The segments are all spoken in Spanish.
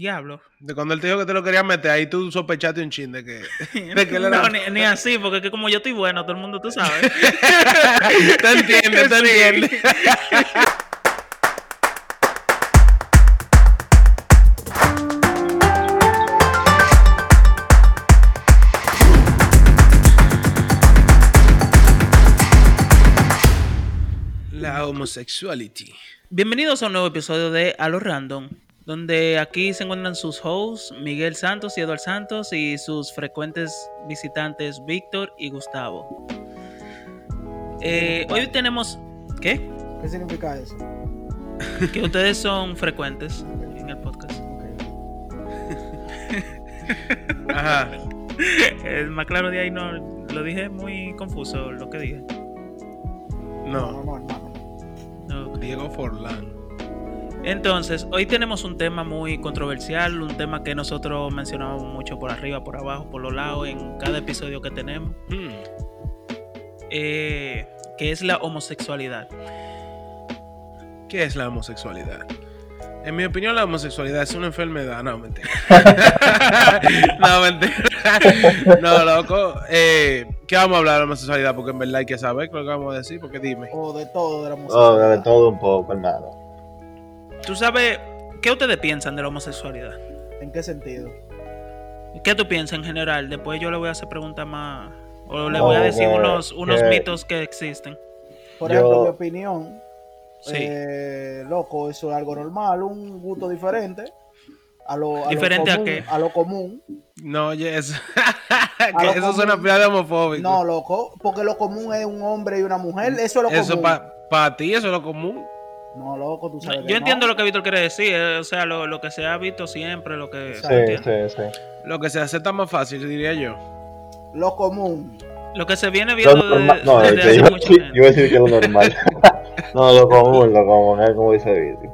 Diablo. De cuando él te dijo que te lo quería meter, ahí tú sospechaste un chin de que, de que no, ni, ni así, porque es que como yo estoy bueno, todo el mundo tú sabes. te entiendes, te Sí. entiendes. La homosexuality. Bienvenidos a un nuevo episodio de A lo Random, donde aquí se encuentran sus hosts Miguel Santos y Eduardo Santos y sus frecuentes visitantes Víctor y Gustavo. Eh, hoy tenemos... ¿Qué? ¿Qué significa eso? Que ustedes son frecuentes en el podcast. Ajá. El más claro de ahí no lo dije muy confuso lo que dije. No, No, no, hermano. No. Diego Forlán. Entonces, hoy tenemos un tema muy controversial, un tema que nosotros mencionamos mucho por arriba, por abajo, por los lados, en cada episodio que tenemos, Hmm. eh, que es la homosexualidad. ¿Qué es la homosexualidad? En mi opinión, la homosexualidad es una enfermedad. No, mentira. no, mentira. No, loco. Eh, ¿Qué vamos a hablar de la homosexualidad? Porque en verdad hay que saber lo que vamos a decir. Porque dime. O de todo, de la música. Oh, de todo un poco, hermano. ¿Tú sabes qué ustedes piensan de la homosexualidad? ¿En qué sentido? ¿Qué tú piensas en general? Después yo le voy a hacer preguntas más... O le No, voy a decir que- unos, unos que- mitos que existen. Por Yo- ejemplo, mi opinión, Sí. eh, loco, eso es algo normal, un gusto diferente. A lo, a ¿Diferente a lo común, qué? A lo común. No. A que lo eso común. suena pila de homofóbico. No, loco, porque lo común es un hombre y una mujer. Eso es lo eso común. para ti, eso es lo común. No, loco, tú sabes. Yo que entiendo no. lo que Víctor quiere decir, eh, o sea, lo, lo que se ha visto siempre, lo que... Sí, entiendo. sí, sí. Lo que se acepta más fácil, diría yo. Lo común. Lo que se viene Lo viendo no, hace yo, yo iba a decir que es lo normal. no, lo común, lo común, es como dice Viti.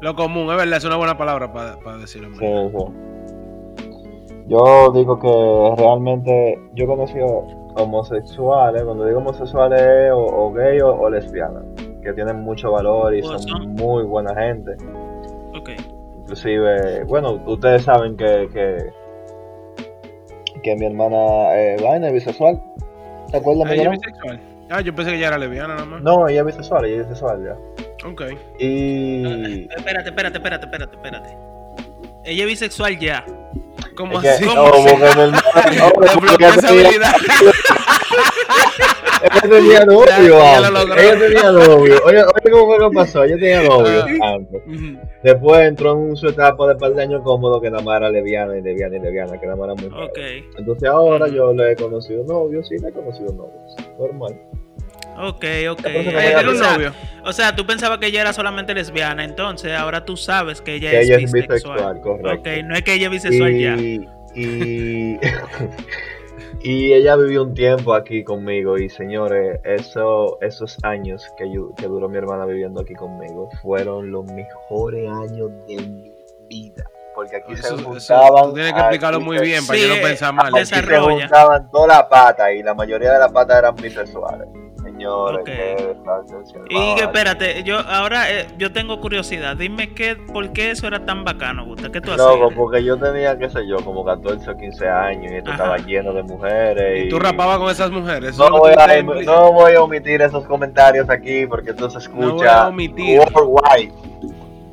Lo común, es verdad, es una buena palabra para decirlo. en Sí, sí. Yo digo que realmente yo he conocido homosexuales, cuando digo homosexuales es o, o gay o, o lesbianas, que tienen mucho valor y son son- muy buena gente. Ok. Inclusive, bueno, ustedes saben que, que, que mi hermana eh, Vaina es bisexual. ¿Te acuerdas, Ah, ella es bisexual. Ah, yo pensé que ella era lesbiana nada más. No, ella es bisexual, ella es bisexual ya. Ok. Y... Espérate, espérate, espérate, espérate, espérate. Ella es bisexual ya. ¿Cómo Es que- así? ¿Cómo oh, así? Ella tenía novio antes. Ella tenía novio. Oye, oye, ¿cómo fue que pasó? Ella tenía novio Ah. antes. Ujú. Después entró en su etapa de par de años cómodo que nada más era leviana y leviana y leviana, que nada más era muy Ok. fea. Entonces ahora yo le he conocido novio, sí le he conocido novios. Normal. Ok, ok. un o, sea, novio. o sea, tú pensabas que ella era solamente lesbiana, entonces ahora tú sabes que ella Que es ella es bisexual. bisexual, correcto. Ok, no es que ella es bisexual ya. y, y, ella vivió un tiempo aquí conmigo y señores, eso, esos años que, yo- que duró mi hermana viviendo aquí conmigo fueron los mejores años de mi vida. Porque aquí Eso, se eso, juntaban... tú tienes que explicarlo muy bien para Sí, eh, no pensar mal. Aquí se juntaban toda la pata y la mayoría de las patas eran bisexuales. Señores, Ok. qué desastre, Y que espérate, yo ahora eh, yo tengo curiosidad. Dime qué, por qué eso era tan bacano, Gusta. ¿Qué tú Loco, hacías? porque yo tenía, qué sé yo, como 14 o 15 años y esto Ajá. estaba lleno de mujeres. Y tú rapabas con esas mujeres. No voy, a, implicar. no voy a omitir esos comentarios aquí porque esto se No voy a escucha omitir. worldwide.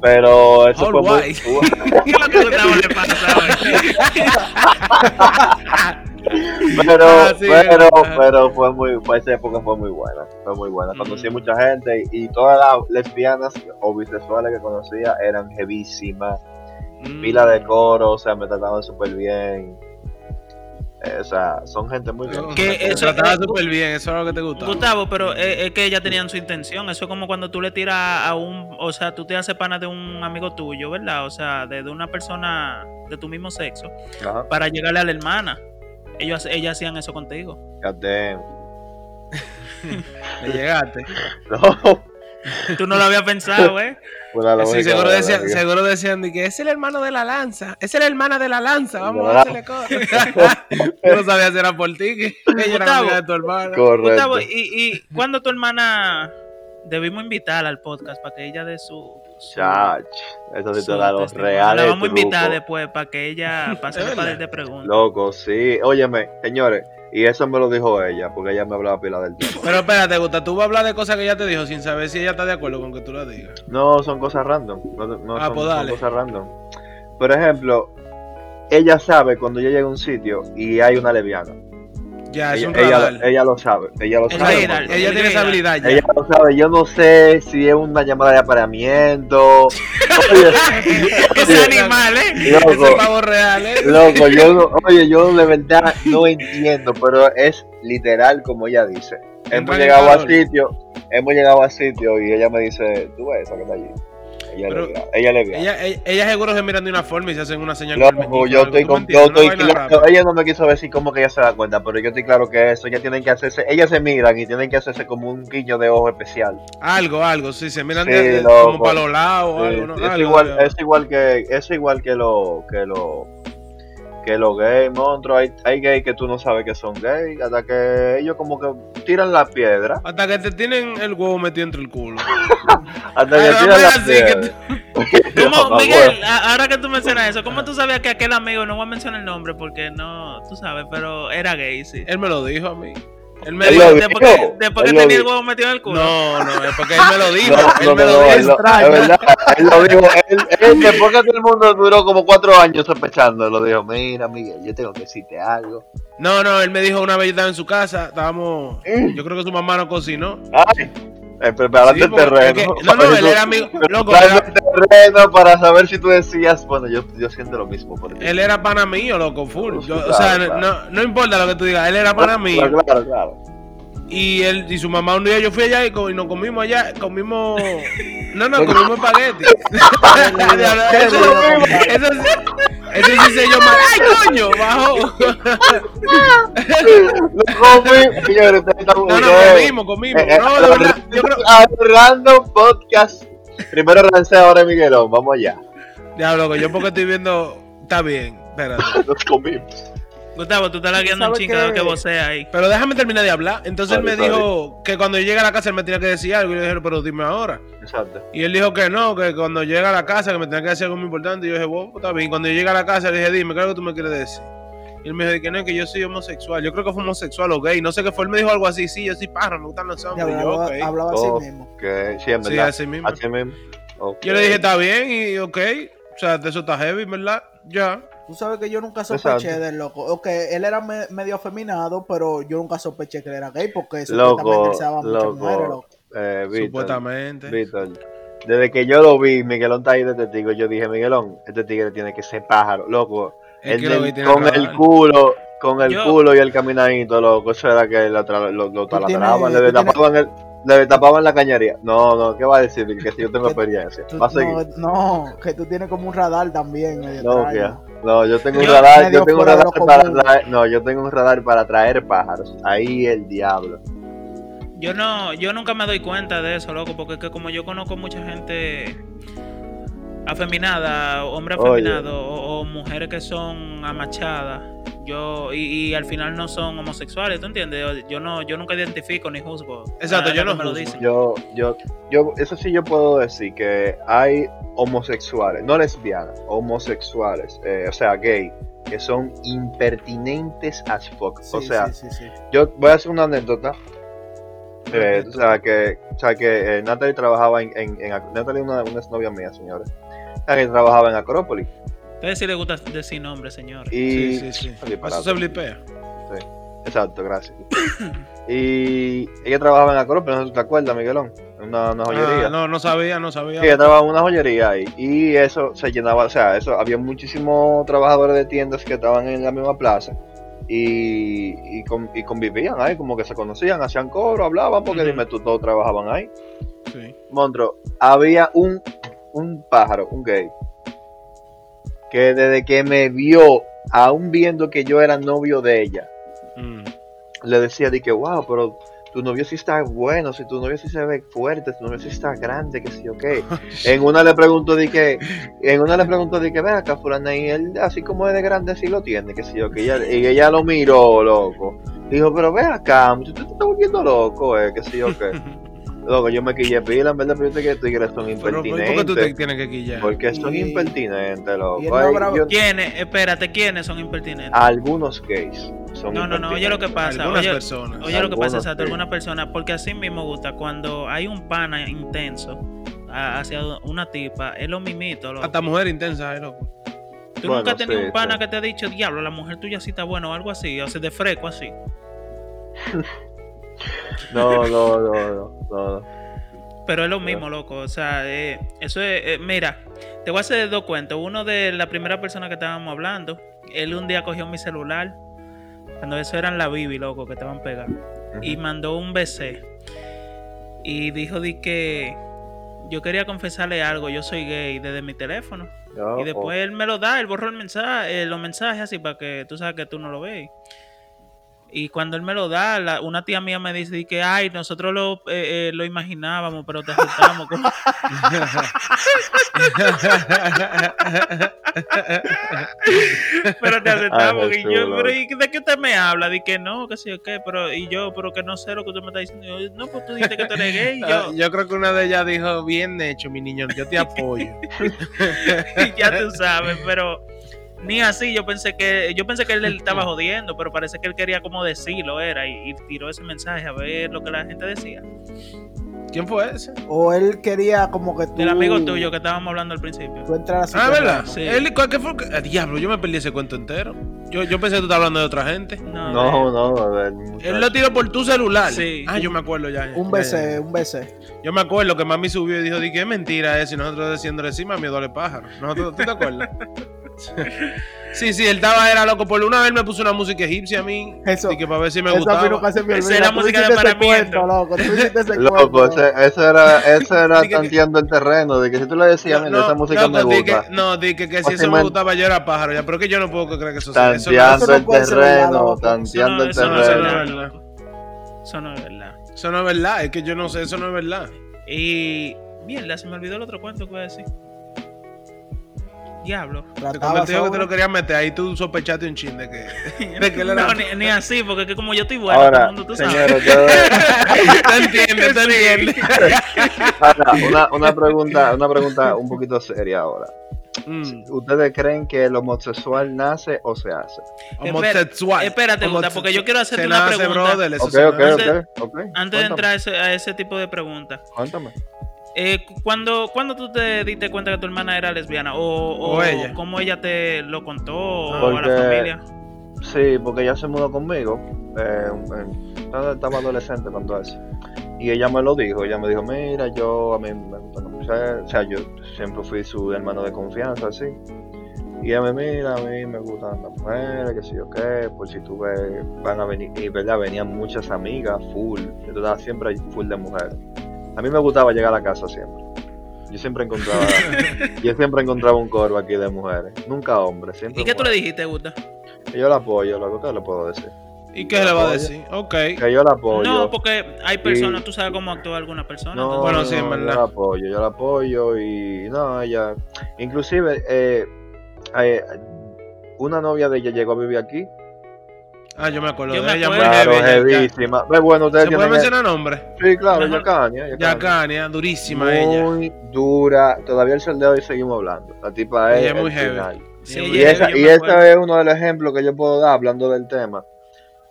Pero eso fue muy... Worldwide. ¿Qué es lo que le pasa hoy? Pero, Ah, sí, pero, pero fue muy, fue esa época fue muy buena, fue muy buena. Conocí Mm. mucha gente y, y todas las lesbianas o bisexuales que conocía eran jevísimas, Mm. pila de coro, o sea, me trataban súper bien. Eh, o sea, son gente muy bien. Que te eso- trataba súper bien, eso era lo que te gustaba. Gustavo, pero eh, es que ellas tenían su intención. Eso es como cuando tú le tiras a un. O sea, tú te haces pana de un amigo tuyo, ¿verdad? O sea, de, de una persona de tu mismo sexo Ajá, para llegarle a la hermana. Ellos, ellas hacían eso contigo. God damn. Le llegaste. No, Tú no lo habías pensado, ¿eh? Sí, seguro de decían, seguro decían de que es el hermano de la lanza. Es la hermana de la lanza. Vamos De a hacerle cosas. Yo no sabía si era por ti, que ella era amiga de tu hermana. Correcto. Gustavo, ¿y, y cuándo tu hermana debimos invitarla al podcast para que ella dé su, Chach, eso sí te da los reales. La vamos a invitar después para que ella pase de preguntas. Loco, sí. Óyeme, señores, y eso me lo dijo ella, porque ella me hablaba pila del tema. Pero espérate, Gusta, tú vas a hablar de cosas que ella te dijo sin saber si ella está de acuerdo con que tú la digas. No, son cosas random. No, no Ah, son, pues son cosas random. Por ejemplo, ella sabe cuando yo llego a un sitio y hay una leviana. Ya, es Ella, un ella, radar. ella lo sabe. Ella lo El sabe. radar. Ella tiene esa habilidad ya. Ella lo sabe. Yo no sé si es una llamada de apareamiento. Oye, Ese animal, ¿eh? loco, Ese pavo real, ¿eh? loco, yo no, oye, yo de verdad no entiendo, pero es literal como ella dice. Hemos llegado a sitio, hemos llegado a sitio y ella me dice, tú ves esa que está allí. Ella Pero le ella le. Ella, ella, ella seguro se miran de una forma y se hacen una señal. con Loco, yo estoy ¿tú con yo estoy claro. Ella no me quiso decir cómo que ella se da cuenta, pero yo estoy claro que eso, ellas tienen que hacerse, ellas se miran y tienen que hacerse como un guiño de ojo especial. Algo, algo, sí, se miran Sí, de- de- como para los lados o Sí, algo, ¿no? es, Algo, igual, es igual que es igual que lo que lo que los gays, monstruos, hay, hay gays que tú no sabes que son gays, hasta que ellos como que tiran la piedra, Hasta que te tienen el huevo metido entre el culo. hasta que tiran la es así, que piedra. ¿Cómo, Miguel, ahora que tú mencionas eso, ¿cómo tú sabías que aquel amigo, no voy a mencionar el nombre porque no, tú sabes, pero era gay, sí? Él me lo dijo a mí. Él me Él dijo. lo Después que, después tenía el huevo metido en el culo. No, no, es porque él me lo dijo. No, él no, me no, lo dijo. él es verdad, él lo dijo, él, él, después que todo el mundo duró como cuatro años sospechando, lo dijo, mira Miguel, yo tengo que decirte algo. No, no, él me dijo una vez yo estaba en su casa, estábamos. Mm. Yo creo que su mamá no cocinó. Ay, preparando Sí, el terreno. no, no, él era amigo. Loco, Preparando era- el terreno para saber si tú decías, bueno, yo, yo siento lo mismo por él era pana mío, loco, full. Yo- o sea, no, no importa lo que tú digas, él era pana mío. Claro, claro, claro. Y él y su mamá un día yo fui allá y, y nos comimos allá, comimos. No, no, comimos espagueti. eso, eso, eso sí se yo mal. ¡Ay, coño! Bajo. No, no, comimos, comimos. Eh, eh, No, de verdad, yo creo. Random Podcast. Primero Rancé, ahora Miguelón, vamos allá. Diablo, que yo porque estoy viendo. Está bien, espérate. Nos comimos. Gustavo, tú estás lagueando un ¿Sabe chingo cada vez qué? que vocea ahí. Pero déjame terminar de hablar. Entonces él me dijo que cuando yo llegue a la casa él me tenía que decir algo. Y yo le dije, pero dime ahora. Exacto. Y él dijo que no, que cuando llega a la casa que me tenía que decir algo muy importante. Y yo dije, pues, está bien. Cuando yo llegué a la casa le dije, dime, ¿qué es lo que tú me quieres decir? Y él me dijo que no, que yo soy homosexual. Yo creo que fue homosexual o gay. No sé qué fue. Él me dijo algo así. Sí, yo soy pájaro, me gustan los Ya, hombres. Y yo, hablaba, ok. hablaba así Oh. mismo. Que sí, en Sí, así mismo. Así mismo. Ok. Yo le dije, está bien y ok. O sea, eso está heavy, ¿verdad? Ya. Tú sabes que yo nunca sospeché Exacto. del loco. Ok, él era me- medio afeminado, pero yo nunca sospeché que él era gay porque Loco, supuestamente él se daba muchas loco. mujeres, loco. Eh, Víctor, Supuestamente. Víctor, desde que yo lo vi, Miguelón está ahí de testigo, yo dije, Miguelón, este tigre tiene que ser pájaro, loco. Es El que lo del- que tiene con que el culo, con el Yo- culo y el caminadito, loco, eso era que lo, lo, lo taladraban, le tapaban el, le tapaban la cañería. No, no, ¿qué va a decir? Que si yo tengo experiencia. Va a seguir. no, no, que tú tienes como un radar también. medio No, que- no, yo tengo un radar, yo tengo un radar para traer, no, yo tengo un radar para traer pájaros. Ahí el diablo. Yo no, yo nunca me doy cuenta de eso, loco, porque es que como yo conozco mucha gente afeminada, hombres Oye. afeminados o, o mujeres que son amachadas, yo y, y al final no son homosexuales, ¿tú entiendes? Yo no, yo nunca identifico ni juzgo. Exacto, yo no me lo dicen. Yo, yo, yo, eso sí yo puedo decir que hay homosexuales, no lesbianas, homosexuales, eh, o sea, gay, que son impertinentes as fuck. Sí, o sea, sí, sí, sí. yo voy a hacer una anécdota. Eh, o sea, que, o sea, que eh, Natalie trabajaba en, en, en Ac- Natalie es una, una exnovia mía, señores. Que trabajaba en Acrópolis. Ustedes sí les gusta decir nombre, señor. Y, Sí, sí, sí. Oye, Eso se blipea. Exacto, gracias. y ella trabajaba en Acrópolis, no sé si te acuerdas, Miguelón, en una, una joyería. Ah, no, no sabía, no sabía. Sí, ella trabajaba en una joyería ahí. Y eso se llenaba, o sea, eso había muchísimos trabajadores de tiendas que estaban en la misma plaza. Y, y, con- y convivían ahí, como que se conocían, hacían coro, hablaban, porque dime tú, todos trabajaban ahí. Sí. Monstruo, había un, un pájaro, un gay, que desde que me vio, aún viendo que yo era novio de ella, Mm. le decía de que, wow, pero tu novio sí está bueno, si tu novio sí se ve fuerte, tu novio sí está grande, que sí, ok. En una le pregunto de que, en una le pregunto de que, ve acá, fulana, y él así como es de grande, sí lo tiene, que sí, ok. Y ella, y ella lo miró, loco. Dijo, pero ve acá, tú te estás volviendo loco, eh, que sí, ok. Loco, yo me quillé pila, en verdad, pero yo sé que tigres son Pero, ¿por qué tú te impertinentes. tienes que quillar? Porque son Y- impertinentes, loco. yo- ¿Quiénes? Espérate, ¿quiénes son impertinentes? algunos gays son No, no, no, oye lo que pasa. Algunas Oye, personas. oye lo que pasa, exacto, algunas personas, porque así mismo gusta, cuando hay un pana intenso hacia una tipa, es lo mimito, loco. Hasta mujer intensa, eh, loco. Tú Bueno, nunca has tenido sí, un pana sí. que te ha dicho, diablo, la mujer tuya sí está buena o algo así, o sea, de fresco así. No, no, no, no, no. Pero es lo mismo, loco. O sea, eh, eso es. eh, mira, te voy a hacer dos cuentos. Uno de la primera persona que estábamos hablando. Él un día cogió mi celular. Cuando eso eran la Bibi, loco, que estaban pegados. Y mandó un BC. Y dijo di que yo quería confesarle algo. Yo soy gay desde mi teléfono. No, Y después él me lo da, él borró el mensaje, eh, los mensajes así para que tú sabes que tú no lo ves. Y cuando él me lo da, la- una tía mía me dice di que, ay, nosotros lo, eh, eh, lo imaginábamos, pero te aceptamos. como- pero te aceptamos. Ay, y yo, pero ¿y de qué usted me habla? Di que no, que sí o qué, pero y yo, pero que no sé lo que usted me está diciendo. Yo, no, pues tú dijiste que tú eres gay. Y yo, Yo creo que una de ellas dijo, bien hecho, mi niño, yo te apoyo. ya tú sabes, pero ni así yo pensé que yo pensé que él estaba jodiendo, pero parece que él quería como decirlo era y, y tiró ese mensaje a ver lo que la gente decía. ¿Quién fue ese? O él quería como que tú. Del amigo tuyo que estábamos hablando al principio. Tú entraras a Ah, ¿verdad? Sí. Él, ¿cuál- ¿Qué fue? ah, diablo, yo me perdí ese cuento entero. Yo, yo pensé que tú estabas hablando de otra gente. No, No, a ver. Él lo tiró por tu celular. Sí. Ah, yo me acuerdo ya. Un BC, ya. un BC. Yo me acuerdo que mami subió y dijo, di que es mentira eso. Y nosotros diciéndole, sí, mami, duele pájaro. Nosotros, ¿Tú te acuerdas? sí, sí, él estaba, era loco. Por una vez me puso una música egipcia a mí. Eso- Y que para ver si me gustaba. me Esa era Tú música de paramiento. cuento, loco. Loco, ese, eso era, eso era tanteando el terreno, de que si tú le decías, mira, esa música me no, di gusta. que, no, di que, que si eso me gustaba yo era pájaro. Ya, pero que yo no puedo creer que eso sea. Eso no, Tanteando eso no el terreno, loco. tanteando el eso no, eso no no es verdad. Eso no es verdad. eso no es verdad. Es que yo no sé, eso no es verdad. Y mierda, se me olvidó el otro cuento que iba a decir. Diablo. Te Trataba convertí que te lo querías meter. Ahí tú sospechaste un chin de que. De que No, ni, ni así, porque es que como yo estoy bueno, todo el Ahora, mundo tú sabes. ustedes- te entiendes, te entiendes. ahora, una, una pregunta, una pregunta un poquito seria ahora. Mm, ¿Ustedes creen que el homosexual nace o se hace? homosexual. espérate, porque yo quiero hacerte Se una nace, pregunta. brother, eso Ok, se ok, nace. Antes- ok, ok. Antes de entrar a ese, a ese tipo de preguntas, Cuéntame. Eh, ¿cuándo, ¿cuándo tú te diste cuenta que tu hermana era lesbiana? ¿O, o, O ella. cómo ella te lo contó? ¿O a la familia? Sí, porque ella se mudó conmigo. eh, estaba estaba adolescente cuando eso. Y ella me lo dijo. Ella me dijo: Mira, yo a mí me gusta la mujer. O sea, yo siempre fui su hermano de confianza, así. Y ella me mira, a mí me gustan las mujeres, que sé yo qué, por si tú ves, van a venir, y verdad, venían muchas amigas, full, entonces siempre hay full de mujeres. A mí me gustaba llegar a la casa siempre. Yo siempre encontraba, yo siempre encontraba un coro aquí de mujeres, nunca hombres, siempre ¿Y qué tú le dijiste, Gusta? Que yo la apoyo, lo que le puedo decir. ¿Y qué le va a decir? Ok. Que yo la apoyo. No, porque hay personas, Y- tú sabes cómo actúa alguna persona. No, entonces- Bueno, sí, en verdad. Yo la apoyo, yo la apoyo y no, ella, inclusive eh, eh, una novia de ella llegó a vivir aquí. Ah, yo me acuerdo Yo de me ella. Muy acuerdo. Claro, heavy. ella- heavísima. Ve, bueno, ¿Se puede mencionar nombre? Sí, claro. Yacania. Yacania, durísima ella. Muy dura. Todavía el sol de hoy seguimos hablando. La tipa es, Ella es muy heavy. Sí, Y ella- esa, y este es uno de los ejemplos que yo puedo dar hablando del tema.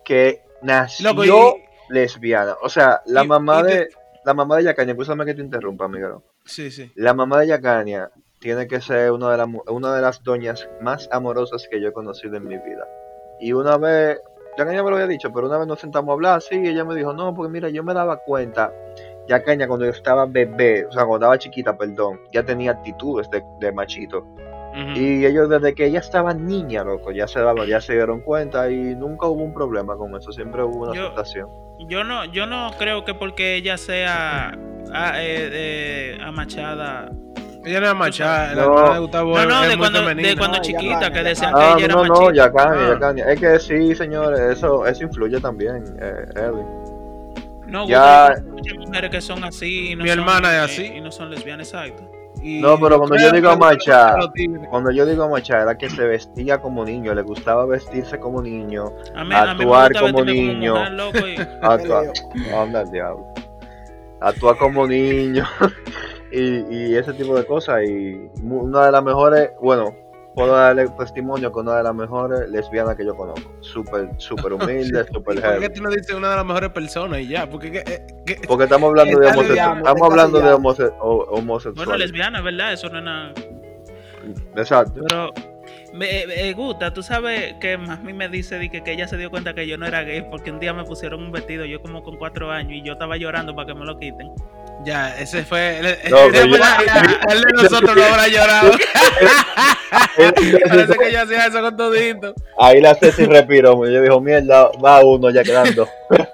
Que nació Loco, y- lesbiana. O sea, la y- mamá y te- de la mamá de Yacania, escúchame que te interrumpa, Miguel. Sí, sí. La mamá de Yacania tiene que ser una de, las mu- una de las doñas más amorosas que yo he conocido en mi vida. Y una vez, Yacania me lo había dicho, pero una vez nos sentamos a hablar, sí, y ella me dijo, no, porque mira, yo me daba cuenta, Yacania cuando yo estaba bebé, o sea, cuando estaba chiquita, perdón, ya tenía actitudes de, de machito. Y ellos desde que ella estaba niña, loco, ya se daban, ya se dieron cuenta y nunca hubo un problema con eso, siempre hubo una Yo- aceptación. Yo no, yo no creo que porque ella sea ah, eh, eh, amachada. Ella no es machada, la No. hermana de Gustavo No, no, es de muy cuando, de cuando No, chiquita, ya que decían ya que Ah, ella era no, no, machista. Yacania, Ah. Yacania. Es que sí, señores, eso, eso influye también, eh, Eli. No, Ya- muchas mujeres que son así. Y no Mi son, hermana es eh, así. Y no son lesbianas, exacto. Y No, pero cuando yo digo macha-. Cuando yo digo macha era que se vestía como niño, le gustaba vestirse como niño, mí, Actuar como niño. mujer, loco, y- el diablo. actúa como niño y, y ese tipo de cosas. Y una de las mejores, bueno, puedo darle testimonio que una de las mejores lesbianas que yo conozco. Súper, súper humilde, súper ¿Por qué tú no dices una de las mejores personas y ya? Porque que, eh, que- Porque estamos hablando de lesbiana, Estamos hablando de homose- homosexualidad. Bueno, lesbiana, ¿verdad? Eso no es nada. Exacto. Pero me, me gusta, tú sabes que mí me dice di que, que ella se dio cuenta que yo no era gay porque un día me pusieron un vestido, yo como con cuatro años, y yo estaba llorando para que me lo quiten. ya, ese fue. El, No, ese pero fue yo- la- el de nosotros no habrá llorado. Parece que yo hacía eso con todito. Ahí la Ceci respiró. Yo dijo, mierda, va uno ya quedando.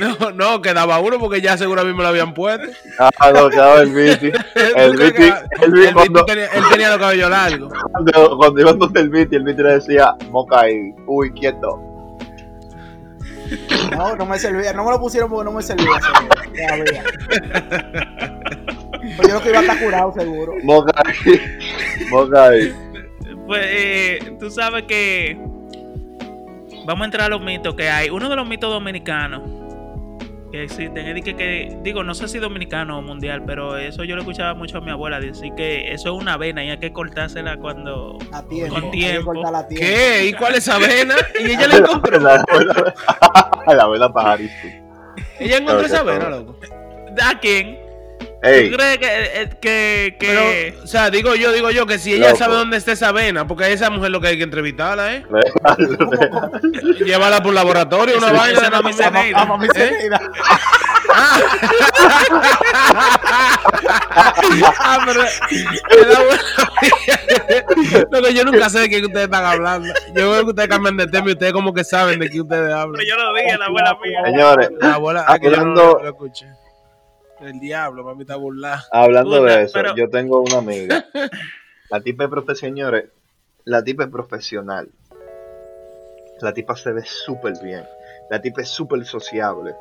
No, no, quedaba uno porque ya seguro a mí me lo habían puesto. Ah, no, quedaba el Viti. El ¿Tú crees Viti, tenía, él tenía los cabellos largos. cuando, cuando donde el Viti le decía, moca y, uy, quieto. No, no me servía. No me lo pusieron porque no me servía. Todavía. Pues yo creo que iba a estar curado, seguro. Moca y, moca y. Pues eh, tú sabes que vamos a entrar a los mitos que hay. Uno de los mitos dominicanos que existen es que, que- digo, no sé si dominicano o mundial, pero eso yo lo escuchaba mucho a mi abuela decir que eso es una vena y hay que cortársela cuando A tiempo. Con tiempo. ¿Qué? ¿Y cuál es avena? Y ella la encontró. La abuela, la abuela pajarito. Ella encontró esa avena, loco. ¿A quién? Ey, ¿Tú crees que, eh, que, que- Pero, o sea, digo yo, digo yo que si ella Loco. sabe dónde está esa avena, porque a esa mujer lo que hay que entrevistarla, ¿eh? Llévala por laboratorio, una vaina. esa no me como- A, ma- a mami ¿Eh? Ah, pero. Lo que yo nunca sé de qué ustedes están hablando. Yo veo que ustedes cambian de tema y ustedes como que saben de qué ustedes hablan. Pero yo lo dije, la abuela mía. Señores, La abuela, ah, que yo no Hablando- lo, lo escuché. El diablo, mami está burlada. hablando Puta, de eso, pero- yo tengo una amiga. La tipa es profe- señores, la tipa es profesional. La tipa se ve súper bien. La tipa es súper sociable.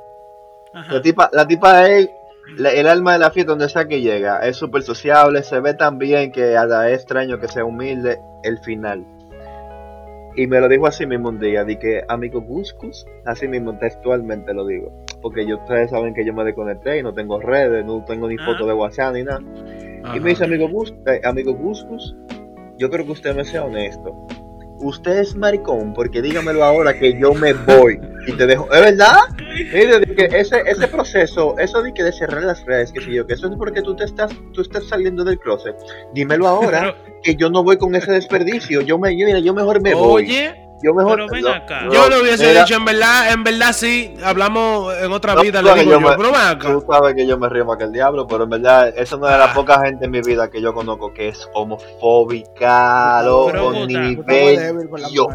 Ajá. La tipa, la tipa es la- el alma de la fiesta donde sea que llega. Es súper sociable, se ve tan bien que hasta es extraño que sea humilde el final. Y me lo dijo así mismo un día, di que amigo Guscus, así mismo textualmente lo digo. Porque yo, ustedes saben que yo me desconecté y no tengo redes, no tengo ni Ajá. foto de WhatsApp ni nada. Y me dice, amigo Gus, eh, amigo Guscus, yo creo que usted me sea honesto. Usted es maricón, porque dígamelo ahora que yo me voy y te dejo. ¿Es verdad? Mire, de que ese, ese proceso, eso de que de cerrar las redes, que si yo, que eso es porque tú te estás, tú estás saliendo del closet. Dímelo ahora, que yo no voy con ese desperdicio. Yo me, yo, mira, yo mejor me voy. Oye, Yo mejor. pero ven no, acá. no, yo lo hubiese mira, dicho en verdad, en verdad sí, hablamos en otra No, vida, tú le sabes, digo yo yo, me- pero ven acá. Tú sabes que yo me río más que el diablo, pero en verdad, esa es una de las Ah. pocas gente en mi vida que yo conozco que es homofóbica, loco, nivel Dios.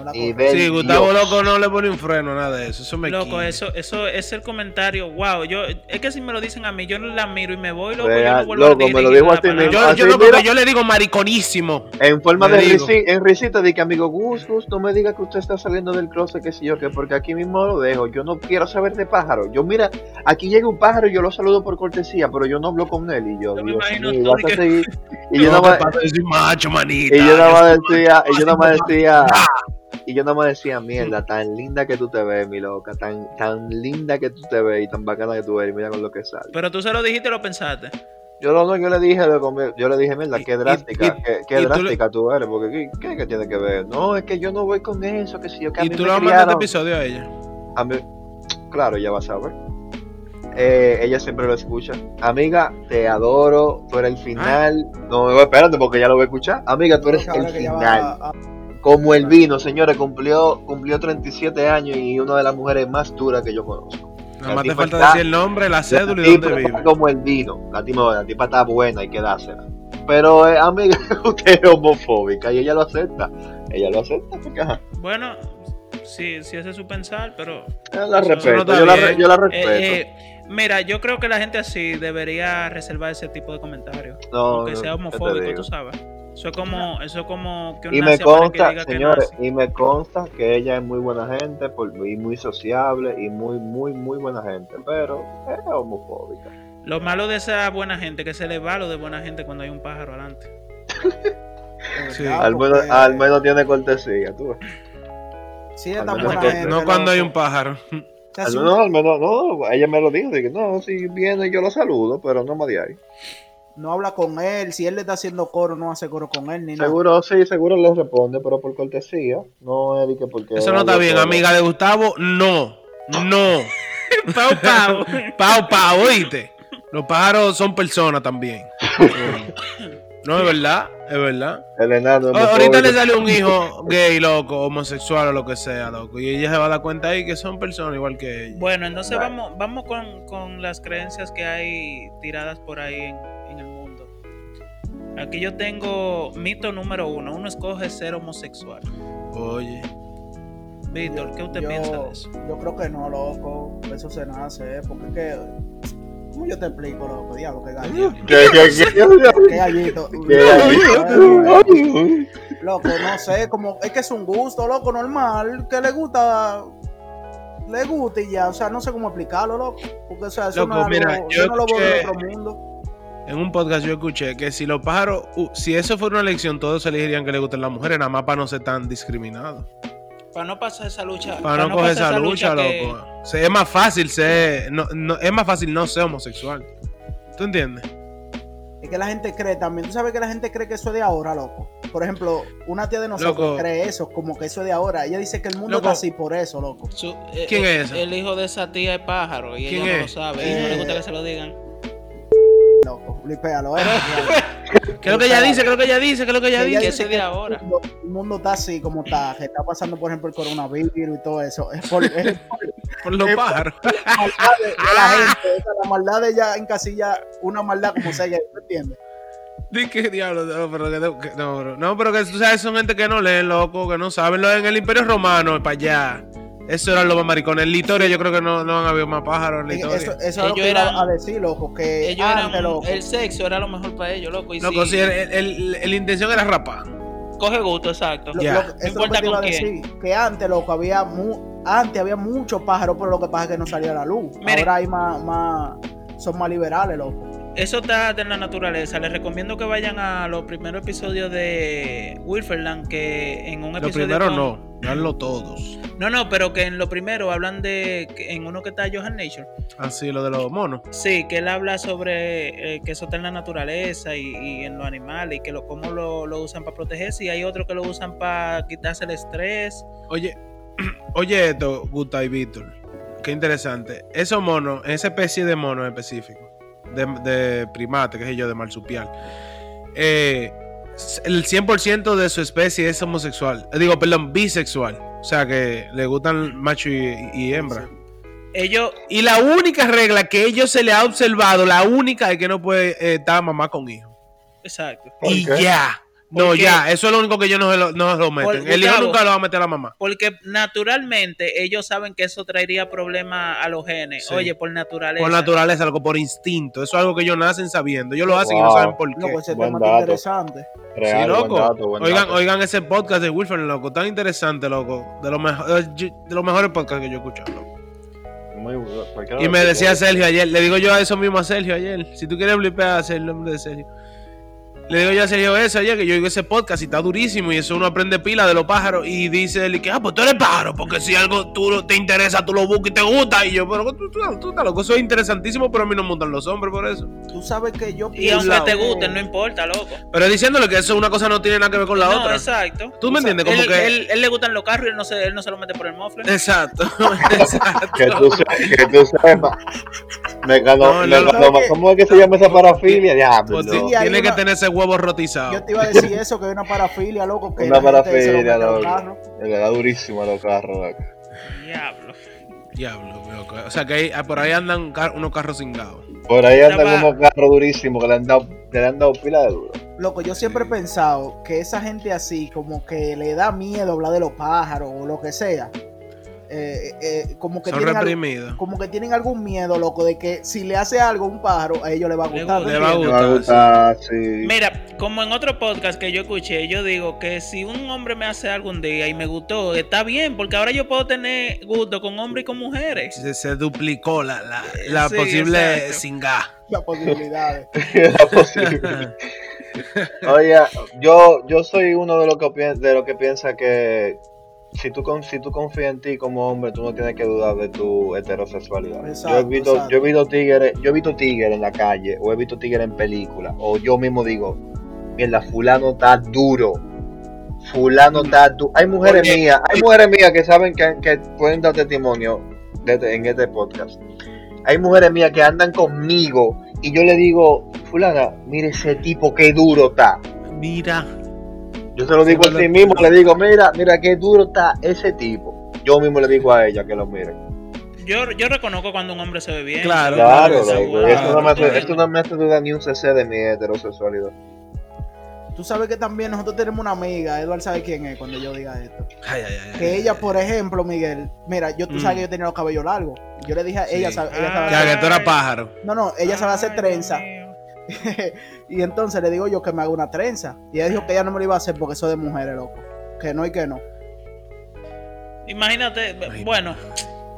No la. Sí, Gustavo Dios. Loco no le pone un freno, nada de eso. Eso me Loco, quilla. eso, eso es el comentario. Wow, yo, es que si me lo dicen a mí, yo no la miro y me voy, loco. Real, yo no vuelvo loco, a me lo la a ti mismo. Yo, yo no, yo le digo mariconísimo. En forma Le de digo. risi- en risita de que amigo Gus, Gus, no me diga que usted está saliendo del closet, que si yo, que porque aquí mismo lo dejo. Yo no quiero saber de pájaro. Yo, mira, aquí llega un pájaro y yo lo saludo por cortesía, pero yo no hablo con él. Y yo, Yo me Dios imagino mío, tú vas a que- seguir. Y yo No, soy macho, manita. y yo más soy- decía, y yo nada más decía, y yo nada más decía, mierda, tan linda que tú te ves, mi loca, tan, tan linda que tú te ves y tan bacana que tú eres, mira con lo que sale. Pero tú se lo dijiste y lo pensaste. Yo no, no, yo le dije, yo le dije, mierda, qué drástica, y- qué, qué y tú le- drástica tú eres, porque ¿qué, qué, qué tiene que ver? No, es que yo no voy con eso, que si yo que a Y mí tú le vas a mandar este criaron- episodio a ella. a mí- claro, ella va a saber. Eh, ella siempre lo escucha. Amiga, te adoro, tú eres el final. No, espérate, porque ya lo voy a escuchar. Amiga, tú eres el que final. Como el vino, señores, cumplió, cumplió 37 años y una de las mujeres más duras que yo conozco. Nada más te falta está- decir el nombre, la cédula La y dónde vive. como el vino. La tipa, la tipa está buena, hay que dársela. Pero, eh, amiga, usted es homofóbica y ella lo acepta. Ella lo acepta porque, ajá, Bueno, sí, sí ese es su pensar, pero... yo la respeto. no yo, la, re- bien. yo la Eh, respeto. eh, mira, yo creo que la gente así debería reservar ese tipo de comentarios. no, Aunque sea ¿qué te homofóbico, tú sabes. Eso es como, eso es como que un Y me consta, que señores, nazi. y me consta que ella es muy buena gente por- y muy sociable y muy, muy, muy buena gente, pero es homofóbica. Lo malo de esa buena gente, que se le va lo de buena gente cuando hay un pájaro adelante. de Sí. al, menos, porque al menos tiene cortesía, tú. Sí, al está menos buena que- gente, No cuando hay un pájaro. No, un- no, al menos, no, ella me lo dijo, dije, no, si viene yo lo saludo, pero no más de ahí. No habla con él, si él le está haciendo coro, no hace coro con él ni nada. Seguro, sí, seguro le responde, pero por cortesía, no es que porque... Eso no está bien, amiga de Gustavo. No, no. Pau, pau. Pau, pau, oíste. Los pájaros son personas también. No, es verdad, es verdad. El enano es O- muy ahorita pobre. le sale un hijo gay, loco, homosexual o lo que sea, loco. Y ella se va a dar cuenta ahí que son personas igual que ella. Bueno, entonces Vale. vamos, vamos con, con las creencias que hay tiradas por ahí en. Aquí yo tengo mito número uno. Uno escoge ser homosexual. Oye. Víctor, ¿qué usted yo, piensa de eso? Yo creo que no, loco. Eso se nace, ¿eh? Porque es que. ¿Cómo yo te explico, loco? Diablo, qué gallito. ¿Qué, qué, qué? Qué gallito. ¿Qué? Loco, no sé, como es que es un gusto, loco, normal, que le gusta, le gusta y ya, o sea, no sé cómo explicarlo, loco, porque o sea, eso Loco, no es mira, algo- yo yo no lo veo en otro mundo. En un podcast yo escuché que si los pájaros, uh, si eso fuera una elección, todos elegirían que le gusten las mujeres, nada más para no ser tan discriminados. Para no pasar esa lucha. Para no coger esa lucha, que- loco. O sea, es más fácil ser, no, no- es más fácil no ser homosexual. ¿Tú entiendes? Es que la gente cree también, tú sabes que la gente cree que eso es de ahora, loco. Por ejemplo, una tía de nosotros Loco. cree eso, como que eso es de ahora. Ella dice que el mundo Loco. está así por eso, loco. Su- eh, ¿Quién eh, es esa? El hijo de esa tía es pájaro y ¿Quién ella no es? lo sabe y no le gusta Eh. que se lo digan. Blipéalo, ¿eh? ¿Qué es lo que ella dice? ¿Qué es lo que ella dice? ¿Qué es lo que ella dice? eso es de ahora. El mundo, el mundo está así como está, que está pasando, por ejemplo, el coronavirus y todo eso. Es por, es Por los pájaros. la maldad de, de la gente. esa, la maldad de ella encasilla una maldad como sea, ¿me entiendes? Que diablo, no, pero que, no, no, pero que tú sabes, son gente que no leen, loco, que no saben. Lo en el Imperio Romano, para allá. Eso eran los más maricones. En la historia yo creo que no, no han habido más pájaros en la Eso, eso es lo Ellos que iba eran- a decir, loco, que Ellos antes, eran, loco, el sexo era lo mejor para ellos, loco. Y Loco, sí, el, el- el- el- la intención era rapar. coge gusto, exacto. lo- ya. lo- No lo que te iba a con decir, que antes, loco, había mu- antes había muchos pájaros, pero lo que pasa es que no salía a la luz. Mire. Ahora hay más, más, son más liberales, loco. Eso está en la naturaleza. Les recomiendo que vayan a los primeros episodios de Wilferland, que en un Lo episodio... primero con- no, danlo todos. No, no, pero que en lo primero hablan de... en uno que está Johan Nature. Así, lo de los monos. Sí, que él habla sobre eh, que eso está en la naturaleza y, y en los animales y que lo, cómo lo, lo usan para protegerse. Y hay otros que lo usan para quitarse el estrés. Oye, oye esto, Guta y Víctor. Qué interesante. Esos monos, esa especie de mono específico, de, de primate, que sé yo, de marsupial, eh, el 100% de su especie es homosexual. Digo, perdón, bisexual. O sea, que le gustan macho y, y hembra. Ellos, Y la única regla que ellos se le ha observado, la única es que no puede eh, estar mamá con hijo. exacto. ¿Por Y qué? ya. No, Porque- ya. Eso es lo único que ellos no se lo, no se lo meten. Por- el hijo nunca lo va a meter a la mamá. Porque naturalmente ellos saben que eso traería problemas a los genes. Sí. Oye, por naturaleza. Por naturaleza, algo por instinto. Eso es algo que ellos nacen sabiendo. Ellos lo hacen y no Wow. saben por qué. Loco, ese Buen tema está dato. interesante. Real, sí, loco. buen dato, buen oigan, dato. oigan ese podcast de Wilfred, loco. Tan interesante, loco. De los, mejo- de los mejores podcasts que yo he escuchado, loco. Muy Y me decía. Sergio ayer, le digo yo a eso mismo a Sergio ayer. Si tú quieres blipear, hacer el nombre de Sergio. Le digo yo a Sergio eso ayer, que yo oigo ese podcast y está durísimo y eso uno aprende pila de los pájaros. Y dice él que, ah, pues tú eres pájaro, porque si algo tú te interesa, tú lo buscas y te gusta. Y yo, pero tú, tú, tú estás loco, eso es interesantísimo, pero a mí no me gustan los hombres por eso. Tú sabes que yo Y aunque te gusten, no importa, loco. Pero diciéndole que eso una cosa no tiene nada que ver con la no, otra. exacto. ¿Tú me entiendes? Como él, que. él- él le gustan los carros y él no se, él no se lo mete por el mofle. Exacto. Exacto. Que tú, se- que tú sepas. No, Mecano- no, no. ¿Cómo es que se llama esa parafilia? Diablo. Pues tiene que tener ese huevo rotizado. Yo te iba a decir eso, que hay una parafilia, loco, que Una parafilia, loco. carros. Le da durísimo a los carros, loco. Diablo. Diablo, loco. O sea que ahí- por ahí andan car- unos carros cingados. Por ahí andan unos carros durísimos que le han dado, que le han dado pila de duro. Loco, yo siempre he pensado que esa gente así, como que le da miedo hablar de los pájaros o lo que sea, eh, eh, como que Son tienen al- reprimidos. como que tienen algún miedo, loco, de que si le hace algo a un pájaro, a ellos le va a gustar. gusta. ¿me Le va a Me entiendes? va a gustar, gustar, sí. Mira, como en otro podcast que yo escuché, yo digo que si un hombre me hace algún día y me gustó, está bien, porque ahora yo puedo tener gusto con hombres y con mujeres. Se, se duplicó la, la, la Sí, posible singa. Era posible. Oye, yo, yo soy uno de los que, de los que piensa que, si tú, con, si tú confías en ti como hombre, tú no tienes que dudar de tu heterosexualidad. Exacto, yo, he visto, yo he visto tigres, yo he visto tigres en la calle, o he visto tigres en películas, o yo mismo digo, mierda, fulano está duro. Fulano está duro. Hay mujeres Oye, mías, hay mujeres mías que saben que, que pueden dar testimonio de este- en este podcast. Hay mujeres mías que andan conmigo y yo le digo, fulana, mire ese tipo qué duro está. Mira. Yo se lo digo a Sí, mismo, le digo, mira, mira qué duro está ese tipo. Yo mismo le digo a ella que lo mire. Yo, yo reconozco cuando un hombre se ve bien. Claro, Claro, esto, no me hace, Claro. esto no me hace dudar ni un cc de mi heterosexualidad. Tú sabes que también nosotros tenemos una amiga, Eduardo sabe quién es cuando yo diga esto. Ay, ay, ay, Que ay. ella, por ejemplo, Miguel, mira, yo tú Mm. sabes que yo tenía los cabellos largos. Yo le dije a ella, Sí. sabe- ella sabe Ya hacer- que tú eras pájaro. no, no, ella sabe hacer trenza. Y entonces le digo yo que me haga una trenza. Y ella dijo que ella no me lo iba a hacer porque eso es de mujeres, loco. Que no y que no. Imagínate, Imagínate. bueno,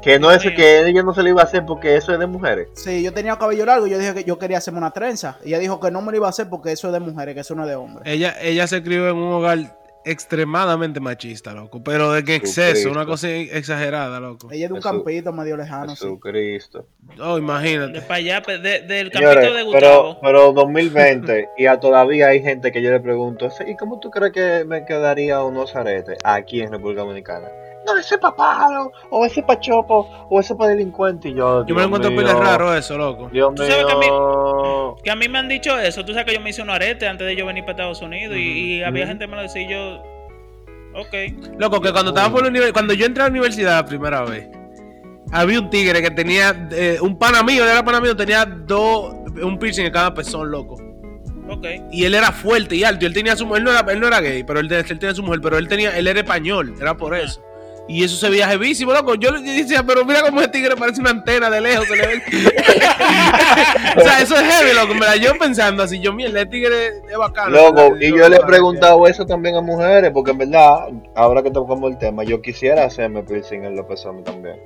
Que no es que ella no se le iba a hacer porque eso es de mujeres. Sí, yo tenía cabello largo y yo dije que yo quería hacerme una trenza. Y ella dijo que no me lo iba a hacer porque eso es de mujeres, que eso no es de hombres. Ella, ella se crió en un hogar extremadamente machista, loco. Pero de que exceso, una cosa exagerada, loco. Ella es de un Jesús. campito medio lejano, sí. Jesucristo. Oh, de imagínate. para allá, de- del campito Señores, de pero, Gustavo. pero 2020 y a todavía hay gente que yo le pregunto, ¿y cómo tú crees que me quedaría unos aretes aquí en República Dominicana? No, ese papado, o ese pachopo, o ese pa delincuente. Y yo, Yo me lo encuentro mío, pila raro eso, loco. Dios Tú sabes que a mí- mío. Que a mí me han dicho eso. Tú sabes que yo me hice un arete antes de yo venir para Estados Unidos. y, y había gente que me lo decía y yo. Ok. Loco, que cuando estaba por la universidad, cuando yo entré a la universidad la primera vez, había un tigre que tenía, eh, un pana mío, él era pana mío, tenía dos, un piercing en cada pezón, loco. Ok. Y él era fuerte y alto, y él tenía su él no era, él no era gay, pero él, él tenía su mujer, pero él tenía, él era español, era por eso. Y eso se veía jevísimo, loco. Yo le decía, pero mira cómo ese tigre parece una antena de lejos, se le ve. o sea, eso es heavy, loco. Mira, yo pensando así, yo, mierda, el tigre es bacano. Loco, y yo le he preguntado eso también a mujeres, porque en verdad, ahora que tocamos el tema, yo quisiera hacerme piercing en los pezones también.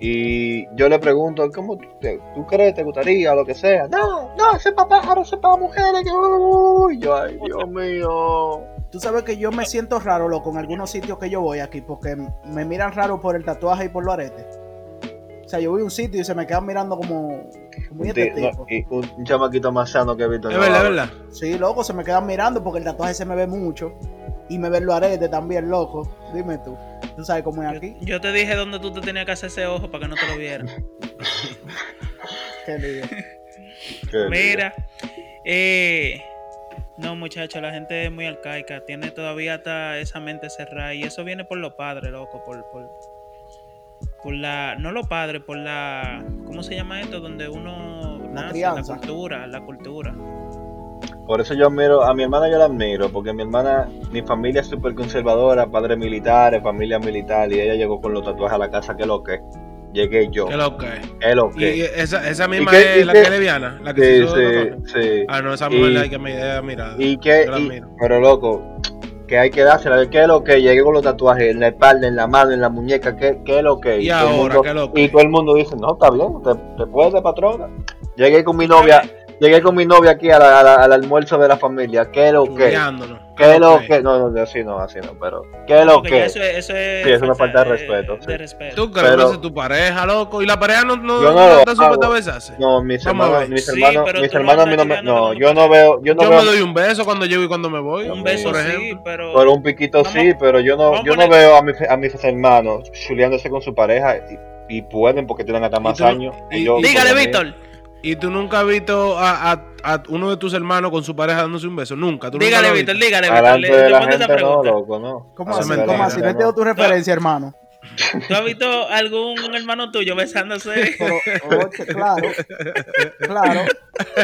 Y yo le pregunto, ¿cómo tú, te- tú crees? ¿Te gustaría? Lo que sea. No, no, ese para pájaros, ese para mujeres. Que... Uy, yo, ay, Dios mío. Tú sabes que yo me siento raro, loco, en algunos sitios que yo voy aquí, porque me miran raro por el tatuaje y por los aretes. O sea, yo voy a un sitio y se me quedan mirando como, como ¿y este no, tipo. y un, chamaquito más sano que he visto. Es verdad, es verdad. Sí, loco, se me quedan mirando porque el tatuaje se me ve mucho. Y me ven los aretes también, loco. Dime tú. ¿Tú sabes cómo es aquí? Yo te dije dónde tú te tenías que hacer ese ojo para que no te lo vieran. Qué lío. Qué Mira. Eh. No, muchachos, la gente es muy arcaica. Tiene todavía hasta esa mente cerrada. Y eso viene por los padres, loco. Por, por, por la. No los padres, por la. ¿Cómo se llama esto? Donde uno. La nace, crianza. La cultura, la cultura. Por eso yo admiro, a mi hermana yo la admiro, porque mi hermana, mi familia es súper conservadora, padres militares, familia militar, y ella llegó con los tatuajes a la casa, que lo que, llegué yo, Qué loco es. es lo Y que. esa, esa misma qué- y es la qué- que es lesbiana, la que se Sí, hizo sí, sí. Ah, no, esa Y- mujer hay que mirar. mirar. Y que, la y- pero loco, que hay que dársela, que es lo que, llegué con los tatuajes en la espalda, en la mano, en la muñeca, que, que es lo que. Y el ahora, mundo- ¿qué es lo y que? todo el mundo dice, no, está bien, te, te puedes, patrona. Llegué con mi novia, llegué con mi novia aquí a la- a la- al almuerzo de la familia, que es lo que. ¿Qué es lo que? No, no, así no, así no, pero. ¿Qué es lo que? eso, es- eso es. Sí, es una falta de respeto, De sí. respeto. Tú crees Pero- que es tu pareja, loco. Y la pareja no, no, Yo no no está supuesta a besarse. No, mis hermanos, mis Sí, hermanos, pero mis hermanos a mí no me, no, yo no veo, yo no Yo veo, me doy un beso cuando llego y cuando me voy. Un beso por sí, pero. por un piquito Vamos- sí, pero yo no, yo no veo a mis, a mis hermanos chuleándose con su pareja y, y pueden porque tienen hasta más años. Dígale, Víctor. Y tú nunca has visto a, a, a uno de tus hermanos con su pareja dándose un beso. Nunca. ¿Tú nunca Dígale, Víctor, dígale, Víctor. Le, esa no, loco, no. ¿Cómo así? ¿Cómo así? No entiendo tu referencia, hermano. ¿Tú has visto algún hermano tuyo besándose? Pero, oye, claro, claro,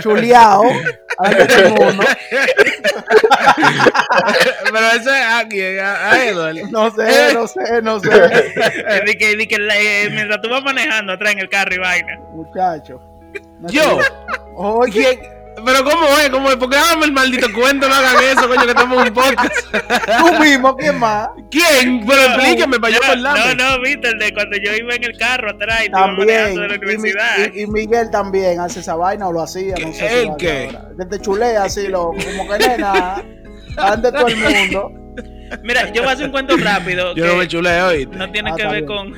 chuleado. Pero eso es a quién, a, a Edward. No sé, no sé, no sé. Que, eh, mientras tú vas manejando atrás en el carro y vaina. Muchacho. No Yo. Oye. Pero ¿cómo es? ¿Cómo es? Porque hágame el maldito cuento, no hagan eso, coño, que estamos en un podcast. tú mismo, ¿quién más? ¿Quién? Pero explíqueme para yo no, acordarme. no, no, Víctor, de cuando yo iba en el carro atrás y También. manejando de la universidad. y- y Miguel también hace esa vaina o lo hacía, no sé ¿El qué? Que te chulea así, lo, como que nena, ante todo el mundo. Mira, yo voy a hacer un cuento rápido. Yo que no me chuleo hoy. no tiene Ah, que ver bien. con.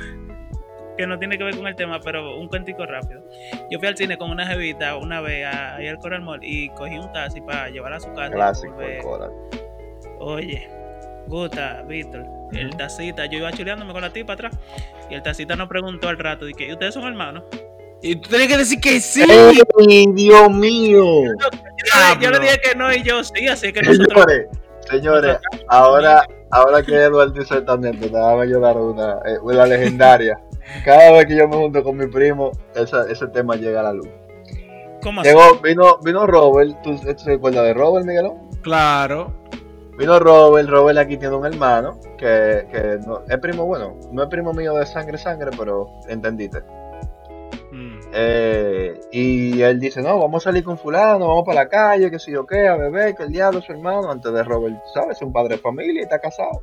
Que no tiene que ver con el tema, pero un cuentico rápido. Yo fui al cine con una jevita una vez a- ahí al Coral Mall y cogí un taxi para llevarla a su casa. Clásico, volver. el Coral. Oye, Gusta, Víctor, el tacita, yo iba chuleándome con la tipa atrás y el tacita nos preguntó al rato, y que ustedes son hermanos. Y tú tienes que decir que sí. ¡Ey, Dios mío! Yo, le- yo le dije que no y yo sí, así que nosotros... Señores, señores, ahora, ahora que Edward dice también, te va a llorar una, eh, una legendaria. Cada vez que yo me junto con mi primo, esa- ese tema llega a la luz. ¿Cómo así? Vino, vino Robert, ¿tú te acuerdas de Robert, Miguelón? Claro. Vino Robert, Robert aquí tiene un hermano que, que no, es primo, bueno, no es primo mío de sangre, sangre, pero entendiste. Mm. Eh, y él dice, no, vamos a salir con fulano, vamos para la calle, que si yo qué, a beber, que el diablo su hermano, antes de Robert, ¿sabes? Es un padre de familia y está casado.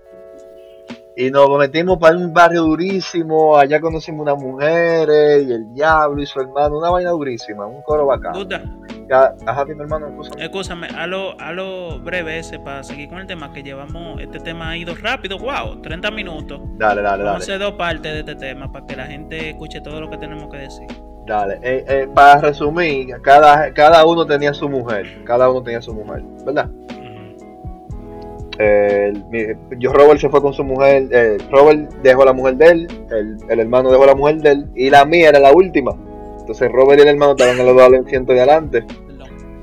Y nos metimos para un barrio durísimo, allá conocimos unas mujeres y el diablo y su hermano, una vaina durísima, un coro bacán. Gusta, Ya, Ajá, dime hermano, escúchame. escúchame, a lo, a lo breve ese para seguir con el tema que llevamos, este tema ha ido rápido, wow, 30 minutos. Dale, dale, Vamos a dale. hacer dos partes de este tema para que la gente escuche todo lo que tenemos que decir. Dale, eh, eh, para resumir, cada, cada uno tenía su mujer, cada uno tenía su mujer, ¿verdad? Eh, yo Robert se fue con su mujer, eh, Robert dejó la mujer de él, el, hermano dejó la mujer de él y la mía era la última. Entonces Robert y el hermano estaban en los dos asientos de adelante.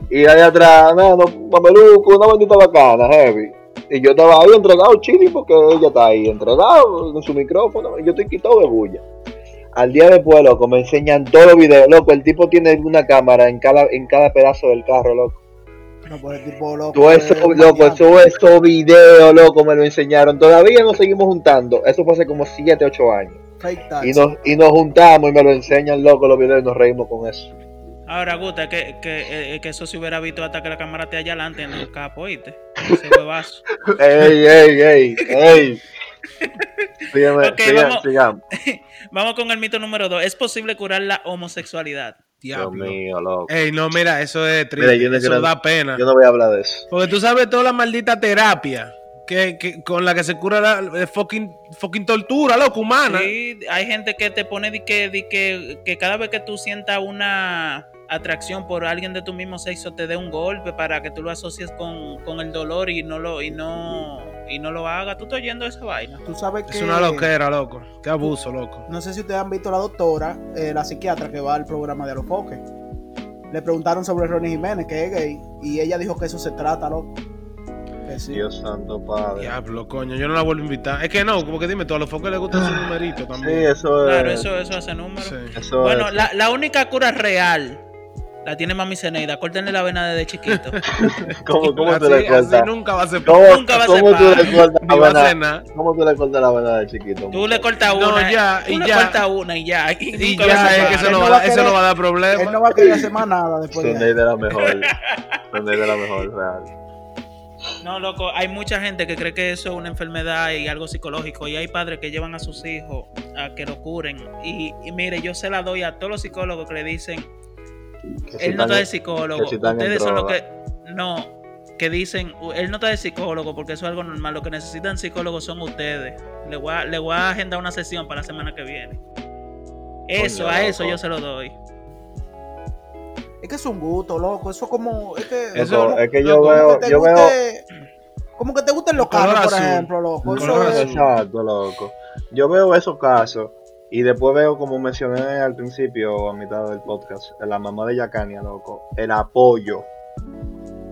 Y ahí atrás, nada, no, mameluco, una bandita bacana, heavy. Y yo estaba ahí entregado chile porque ella está ahí entregado con su micrófono yo estoy quitado de bulla. Al día después, loco, me enseñan todos los videos, loco, el tipo tiene una cámara en cada, en cada pedazo del carro, loco. No, pues el tipo loco. Todo eso, es loco, eso, esos videos, loco, me lo enseñaron. Todavía nos seguimos juntando. Eso fue hace como 7, 8 años. Y nos, y nos juntamos y me lo enseñan, loco, los videos y nos reímos con eso. Ahora, Gusta, que, que, eh, que eso se hubiera visto hasta que la cámara esté allá adelante en el capo, ¿oíste? Ese huevazo. ey, ey, ey, ey. Sígueme, vamos. sigamos. Vamos con el mito número dos. ¿Es posible curar la homosexualidad? Dios mío, loco. Ey, no, mira, eso es Mira, triste. yo no eso quiero- da pena. Yo no voy a hablar de eso. Porque tú sabes toda la maldita terapia que, que- con la que se cura la eh, fucking, fucking tortura, loco, humana. Sí, hay gente que te pone de que, de que, que cada vez que tú sientas una atracción por alguien de tu mismo sexo te dé un golpe para que tú lo asocies con, con el dolor y no lo y no y no lo hagas. ¿Tú estás oyendo esa vaina? Tú sabes que. Es una loquera, loco. Qué abuso, loco. No sé si ustedes han visto a la doctora, eh, la psiquiatra que va al programa de Alofoque. Le preguntaron sobre Ronnie Jiménez, que es gay, y ella dijo que eso se trata, loco. Que sí. Dios santo padre. Diablo, coño, yo no la vuelvo a invitar. Es que no, porque dime, tú a los focos les gusta su numerito Sí, también. eso es. Claro, eso, eso hace número. Sí. eso Bueno, es- la, la única cura real la tiene mami Ceneida. Córtenle la vena desde chiquito. ¿Cómo, cómo tú así, le cortas? así nunca va a ser. ¿Cómo, nunca va a cómo ser tú le cortas la vena? ¿Cómo tú le cortas la vena de chiquito? Tú le cortas No, una. ya, tú y le ya. cortas una y ya. Y, Y nunca va a ya, es que eso Él no, va, va a- a eso querer- no va a dar Él problema. no va a querer hacer más nada después ahí. de la mejor. La mejor, real. No, loco, hay mucha gente que cree que eso es una enfermedad y algo psicológico. Y hay padres que llevan a sus hijos a que lo curen. Y, y mire, yo se la doy a todos los psicólogos que le dicen. Él no está de psicólogo. Ustedes son los que. No. Que dicen, él no está de psicólogo porque eso es algo normal. Lo que necesitan psicólogos son ustedes. Le voy a, le voy a agendar una sesión para la semana que viene. Eso, Coño, a eso loco. yo se lo doy. Es que es un gusto, loco. Eso como. Es que, Eso- como- es que yo loco, veo, que te yo veo, guste- Como que te gusten los carros, por ejemplo, loco. Eso es- exacto, loco. Yo veo esos casos y después veo, como mencioné al principio, a mitad del podcast, la mamá de Yacania, loco, el apoyo.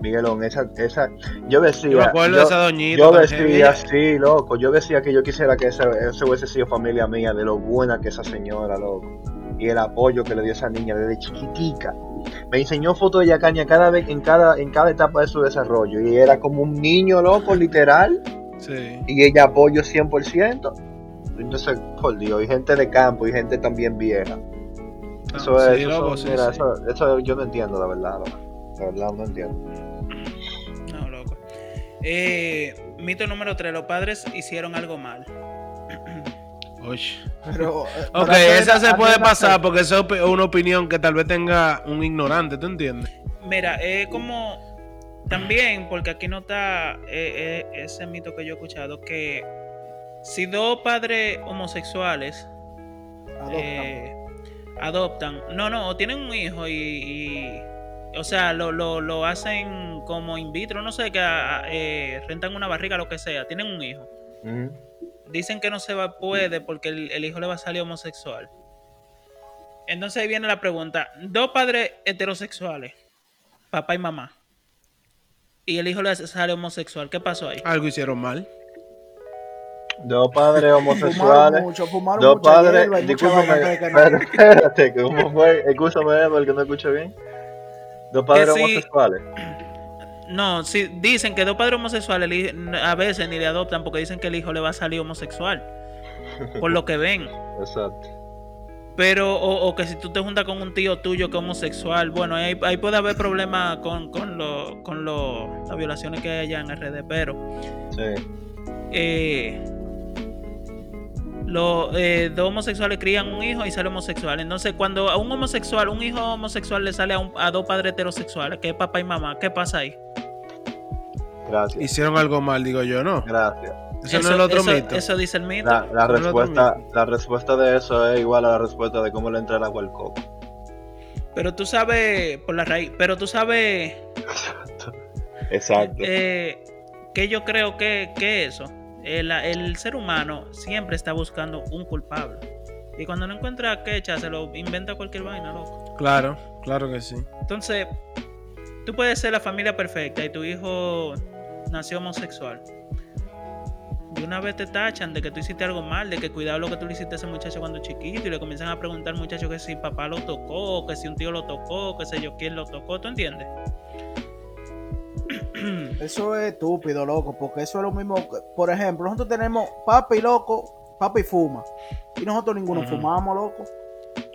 Miguelón, esa, esa, yo decía, Yo acuerdo yo- esa doñita. Yo decía, sí, loco. Yo decía que yo quisiera que ese, ese hubiese sido familia mía, de lo buena que esa señora, loco. Y el apoyo que le dio esa niña desde chiquitica. Me enseñó fotos de Yacania cada vez, en cada, en cada etapa de su desarrollo. Y era como un niño, loco, literal. Sí. Y ella apoyo 100%. Entonces, por Dios, y gente de campo y gente también vieja. Eso Ah, es, sí, eso loco, son- sí, mira, sí. Eso, eso yo no entiendo, la verdad, loco. La verdad, no entiendo. No, loco. Eh, mito número 3. Los padres hicieron algo mal. Oye. Pero, eh, Ok, pero esa se puede de pasar porque esa es una opinión que tal vez tenga un ignorante, ¿tú entiendes? Mira, es como. también, porque aquí no está eh, eh, ese mito que yo he escuchado, que si dos padres homosexuales Adoptan. eh, adoptan, no, no, o tienen un hijo y, y- o sea, lo, lo, lo hacen como in vitro, no sé, que ah, eh, rentan una barriga, lo que sea, tienen un hijo. Dicen que no se va, puede porque el, el hijo le va a salir homosexual. Entonces ahí viene la pregunta, dos padres heterosexuales, papá y mamá, y el hijo le sale homosexual, ¿qué pasó ahí? Algo hicieron mal. Dos padres Fumaron homosexuales. mucho, fumaron Dos mucha padres. hierba Discúlpame, pero espérate, ¿cómo fue? Escúchame, porque no escucho bien. Dos padres sí. homosexuales. No, sí, dicen que dos padres homosexuales a veces ni le adoptan porque dicen que el hijo le va a salir homosexual, por lo que ven. Exacto. Pero, o, o que si tú te juntas con un tío tuyo que es homosexual, bueno, ahí, ahí puede haber problemas con, con, lo, con lo- las violaciones que hay allá en RD, pero Sí. eh, los eh, dos homosexuales crían un hijo y sale homosexual. Entonces, cuando a un homosexual, un hijo homosexual le sale a, un- a dos padres heterosexuales, que es papá y mamá, ¿qué pasa ahí? Gracias. Hicieron algo mal, digo yo, ¿no? Gracias. Eso, no es el otro eso- mito. eso dice el mito. La, no respuesta, la respuesta de eso es igual a la respuesta de cómo le entra el agua al coco. Pero tú sabes, por la raíz, pero tú sabes Exacto. eh, que yo creo que, que eso, el, el ser humano siempre está buscando un culpable. Y cuando no encuentra quecha, se lo inventa cualquier vaina, loco. Claro, claro que sí. Entonces, tú puedes ser la familia perfecta y tu hijo nació homosexual. Y una vez te tachan de que tú hiciste algo mal, de que cuidado lo que tú le hiciste a ese muchacho cuando chiquito, y le comienzan a preguntar al muchacho que si papá lo tocó, que si un tío lo tocó, que sé yo quién lo tocó, ¿tú entiendes? Eso es estúpido, loco, porque eso es lo mismo. que- por ejemplo, nosotros tenemos papi loco, papi fuma. Y nosotros ninguno fumamos, loco.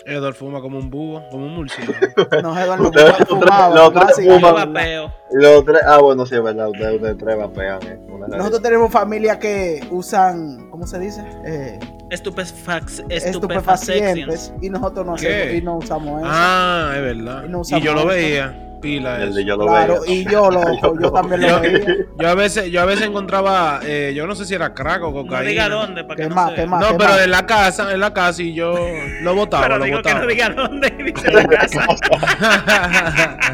Edward fuma como un búho, como un murciélago. Ustedes- fuma- ustedes- fumaba, los tres fuman. Los tres, ah, bueno, sí, es verdad. Ustedes, ustedes tres vapean, eh. Nosotros tenemos familias que usan, ¿cómo se dice? Eh, Estupefax, estupefacientes. Y nosotros no, ¿Qué? hacemos, y no usamos eso. Ah, es verdad. Y no Y yo lo veía. Pila El eso. de yo lo claro, veía. y yo, loco, yo también lo Yo, veía. yo a veces, yo a veces encontraba, eh, yo no sé si era crack o No cocaína. diga dónde, para que ¿Qué no más? se- ¿Qué más? No, ¿Qué pero más? en la casa, en la casa y yo lo botaba, Pero lo digo que botaba. no diga dónde, dice la casa.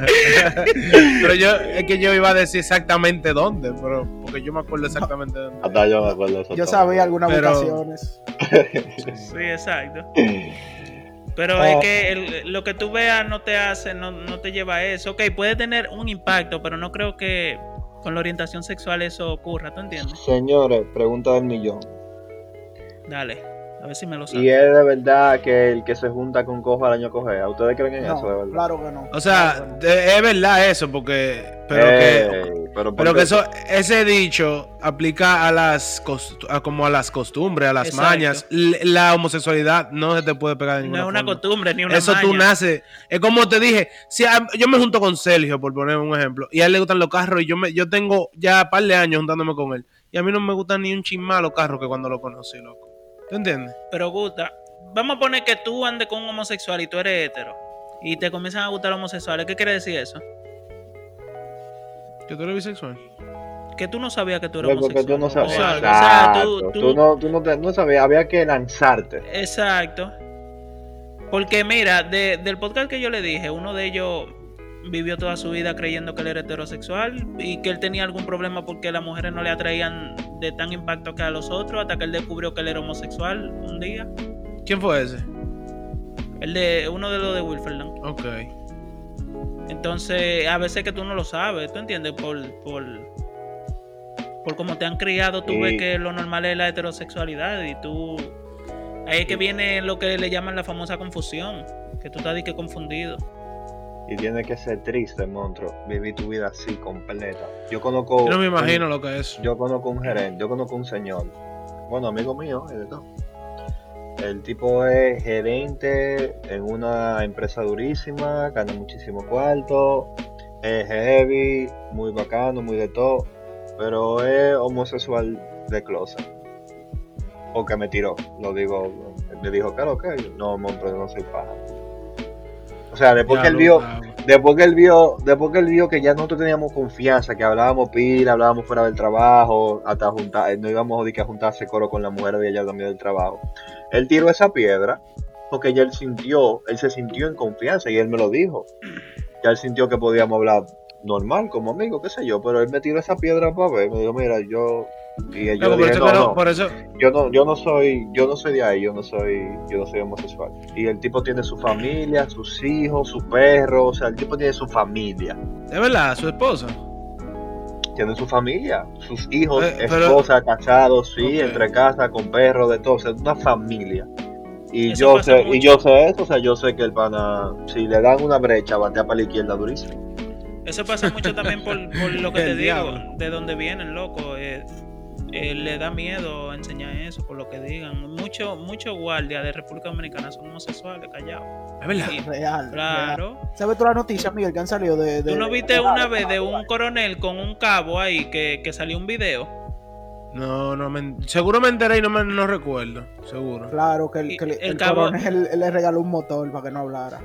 pero yo, es que yo iba a decir exactamente dónde, pero porque yo me acuerdo exactamente dónde. Hasta yo me acuerdo sabía algunas Pero- votaciones. Sí, exacto. Pero Oh. es que el- lo que tú veas no te hace, no, no te lleva a eso. Ok, puede tener un impacto, pero no creo que con la orientación sexual eso ocurra, ¿tú entiendes? Señores, pregunta del millón. Dale, a ver si me lo ¿Y sabes. es de verdad que el que se junta con cojo al año coge? ¿Ustedes creen en eso, de No, verdad? claro que no. O sea, Claro no. es verdad eso, porque, pero Ey, que, pero, pero ¿por que eso, ese dicho aplica a las, a como a las costumbres, a las Exacto. mañas. La homosexualidad no se te puede pegar de No ninguna es una forma. costumbre ni una Eso tú maña. naces. Es como te dije, si a- yo me junto con Sergio, por poner un ejemplo, y a él le gustan los carros, y yo me, yo tengo ya un par de años juntándome con él. Y a mí no me gustan ni un chismá los carros que cuando lo conocí, loco. ¿Tú entiendes? Pero gusta. Vamos a poner que tú andes con un homosexual y tú eres hetero. Y te comienzan a gustar los homosexuales. ¿Qué quiere decir eso? Que tú eres bisexual. Que tú no sabías que tú eras Porque homosexual. tú no sabías. O sea, o sea, tú- tú- Tú no, tú no, te- no sabías, había que lanzarte. Exacto. Porque mira, de- del podcast que yo le dije, uno de ellos vivió toda su vida creyendo que él era heterosexual y que él tenía algún problema porque las mujeres no le atraían de tan impacto que a los otros hasta que él descubrió que él era homosexual un día. ¿Quién fue ese? El de uno de los de Wilferland. Ok. Entonces, a veces que tú no lo sabes, ¿tú entiendes? Por, por, por cómo te han criado, tú ves que lo normal es la heterosexualidad y tú... Ahí es que viene lo que le llaman la famosa confusión, que tú estás de que confundido. Y tiene que ser triste, monstruo, vivir tu vida así completa. Yo conozco. Yo no me imagino un- lo que es. Yo conozco un gerente, yo conozco un señor. Bueno, amigo mío, es de todo. El tipo es gerente en una empresa durísima, gana muchísimo cuarto, es heavy, muy bacano, muy de todo, pero es homosexual de closet. Porque me tiró, lo digo, me dijo, claro que no, monstruo, yo no soy paja. O sea, después que él vio, después que él vio, después que él vio que ya nosotros teníamos confianza, que hablábamos pila, hablábamos fuera del trabajo, hasta juntar, no íbamos a, que a juntarse coro con la mujer de ella también del trabajo. Él tiró esa piedra porque ya él sintió, él se sintió en confianza y él me lo dijo. Ya él sintió que podíamos hablar normal, como amigos, qué sé yo, pero él me tiró esa piedra para ver, me dijo, mira, yo y yo dije, no, por eso, yo no, yo no soy, yo no soy de ahí, yo no soy, yo no soy homosexual. Y el tipo tiene su familia, sus hijos, su perro, o sea, el tipo tiene su familia, es verdad, su esposa. tiene su familia, sus hijos, Eh, pero- esposa, casados, sí, entre casa, con perro, de todo, o sea, una familia. Y Eso yo sé, y mucho. yo sé eso, o sea, yo sé que el pana, si le dan una brecha, batea para la izquierda durísimo. Eso pasa mucho también por, por lo que te digo, de donde vienen, loco. eh, eh, le da miedo enseñar eso, por lo que digan. Muchos mucho guardias de República Dominicana son homosexuales, callados. Es verdad. Y- Real. real. Claro. ¿Sabes tú las noticias, Miguel, que han salido de. de- ¿Tú no viste una vez de un coronel con un cabo ahí que, que salió un video? No, no me, seguro me enteré y no me no recuerdo, seguro. Claro, que el, que el el cabo- coronel le regaló un motor para que no hablara.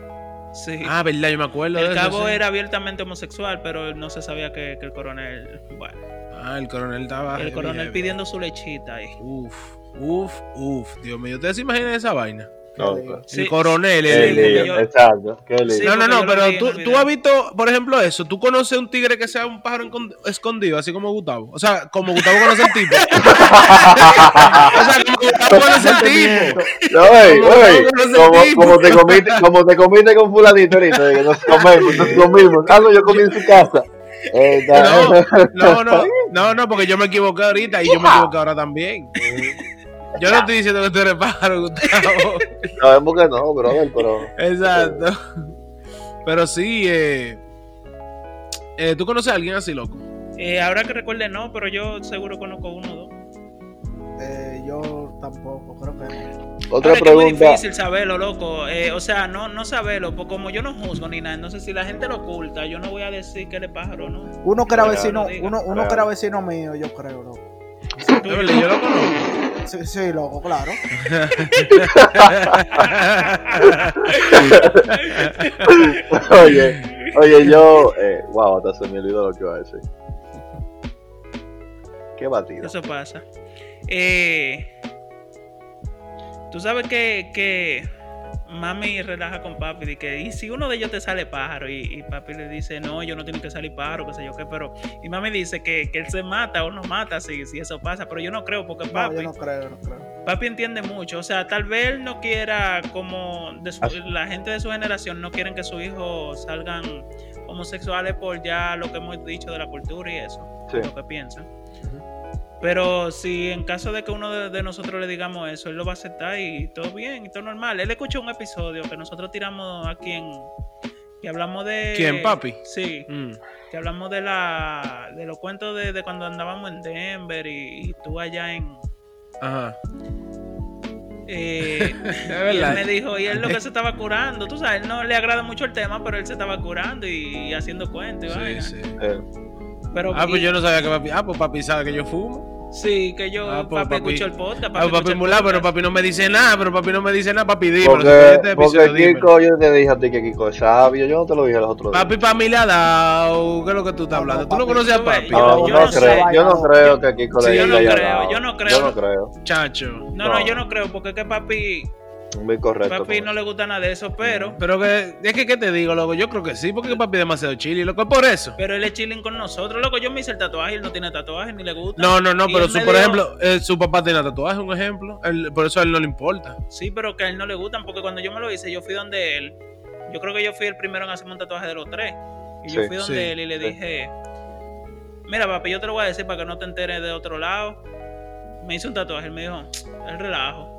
Sí. Ah, verdad, yo me acuerdo de el eso, cabo sí. era abiertamente homosexual, pero no se sabía que, que el coronel. Bueno, Ah, el coronel estaba. el coronel pidiendo su lechita ahí. Uf, uf, uf, Dios mío. ¿Ustedes se imaginan esa vaina? No, pues. Sí. El coronel, Qué el, yo- exacto. Sí, no, no, no, pero vi tú, el tú has visto, por ejemplo, eso. ¿Tú conoces un tigre que sea un pájaro escondido, así como Gustavo? O sea, como Gustavo conoce el tipo. o sea, como Gustavo conoce el tipo. No, ey, Como ey, no conoce el como, tipo. como te comiste, como te comiste con fulanito ahorita, que nos comemos, nos comimos. Ah, no, yo comí en su casa. Eh, No, no, no, no, no, porque yo me equivoqué ahorita y yo me equivoqué ahora también. Yo no estoy diciendo que tú eres pájaro, Gustavo. Sabemos que no, brother, pero Exacto. Pero sí, eh, eh, ¿tú conoces a alguien así, loco? Eh, ahora que recuerde, no, pero yo seguro conozco uno o dos. Eh, yo tampoco, creo que no. otra Ahora, es que es muy pregunta. difícil saberlo, loco. Eh, o sea, no, no saberlo, porque como yo no juzgo ni nada, entonces si la gente lo oculta, yo no voy a decir que él es pájaro, ¿no? Uno que era vecino, uno, uno que era vecino mío, yo creo, loco. Yo lo conozco. Sí, sí, loco, claro. Oye, oye, yo, eh, wow, hasta se me olvidó lo que iba a decir. Qué batida. Eso pasa. Eh, Tú sabes que, que mami relaja con papi de que y si uno de ellos te sale pájaro y, y papi le dice no, yo no tiene que salir pájaro, qué sé yo qué, pero y mami dice que, que él se mata o no mata si, si eso pasa, pero yo no creo porque No, papi, yo no creo, no creo. papi entiende mucho, o sea, tal vez él no quiera como de su- Así. la gente de su generación no quieren que sus hijos salgan homosexuales por ya lo que hemos dicho de la cultura y eso, Sí. lo que piensan. Pero si en caso de que uno de, de nosotros le digamos eso, él lo va a aceptar y todo bien y todo normal. Él escuchó un episodio que nosotros tiramos aquí en que hablamos de ¿Quién, papi? Sí, Mm. que hablamos de la de los cuentos de, de cuando andábamos en Denver y, y tú allá en Ajá. eh, Es y él me dijo, y él lo que se estaba curando, tú sabes, él no le agrada mucho el tema, pero él se estaba curando y, haciendo cuentos y Sí, sí. Eh, Pero Ah, pues y- yo no sabía que papi. Ah, pues papi sabe que yo fumo. sí, que yo Ah, pues, papi, papi- escucho el podcast, Ah, pues papi escucha el mulá, pero papi no me dice nada, pero papi no me dice nada, papi dímelo. porque, este porque. Kiko, yo te dije a ti que Kiko es sabio, yo no te lo dije los otros días. Papi para mí le ha dado. ¿Qué es lo que tú estás No, no, hablando? ¿Tú no papi, conoces a papi? yo- No, yo no no sé. creo, yo no creo que Kiko Sí, le yo haya no creo, dado. yo no creo. Yo no creo. Chacho. No, no, No. yo no creo, porque es que papi, Muy correcto. papi no le gusta nada de eso, pero, Pero que, es que, ¿qué te digo, loco? Yo creo que sí, porque papi es demasiado chile, loco. Es por eso. pero él es chilling con nosotros, loco, yo me hice el tatuaje y él no tiene tatuaje ni le gusta. No, no, no, Y pero su, por ejemplo, eh, su papá tiene tatuaje, un ejemplo. Él- por eso a él no le importa. Sí, pero que a él no le gustan, porque cuando yo me lo hice, yo fui donde él. Yo creo que yo fui el primero en hacerme un tatuaje de los tres. Y yo Sí, fui donde sí, él y le sí. dije, mira papi, yo te lo voy a decir para que no te enteres de otro lado. Me hice un tatuaje, él me dijo, el relajo.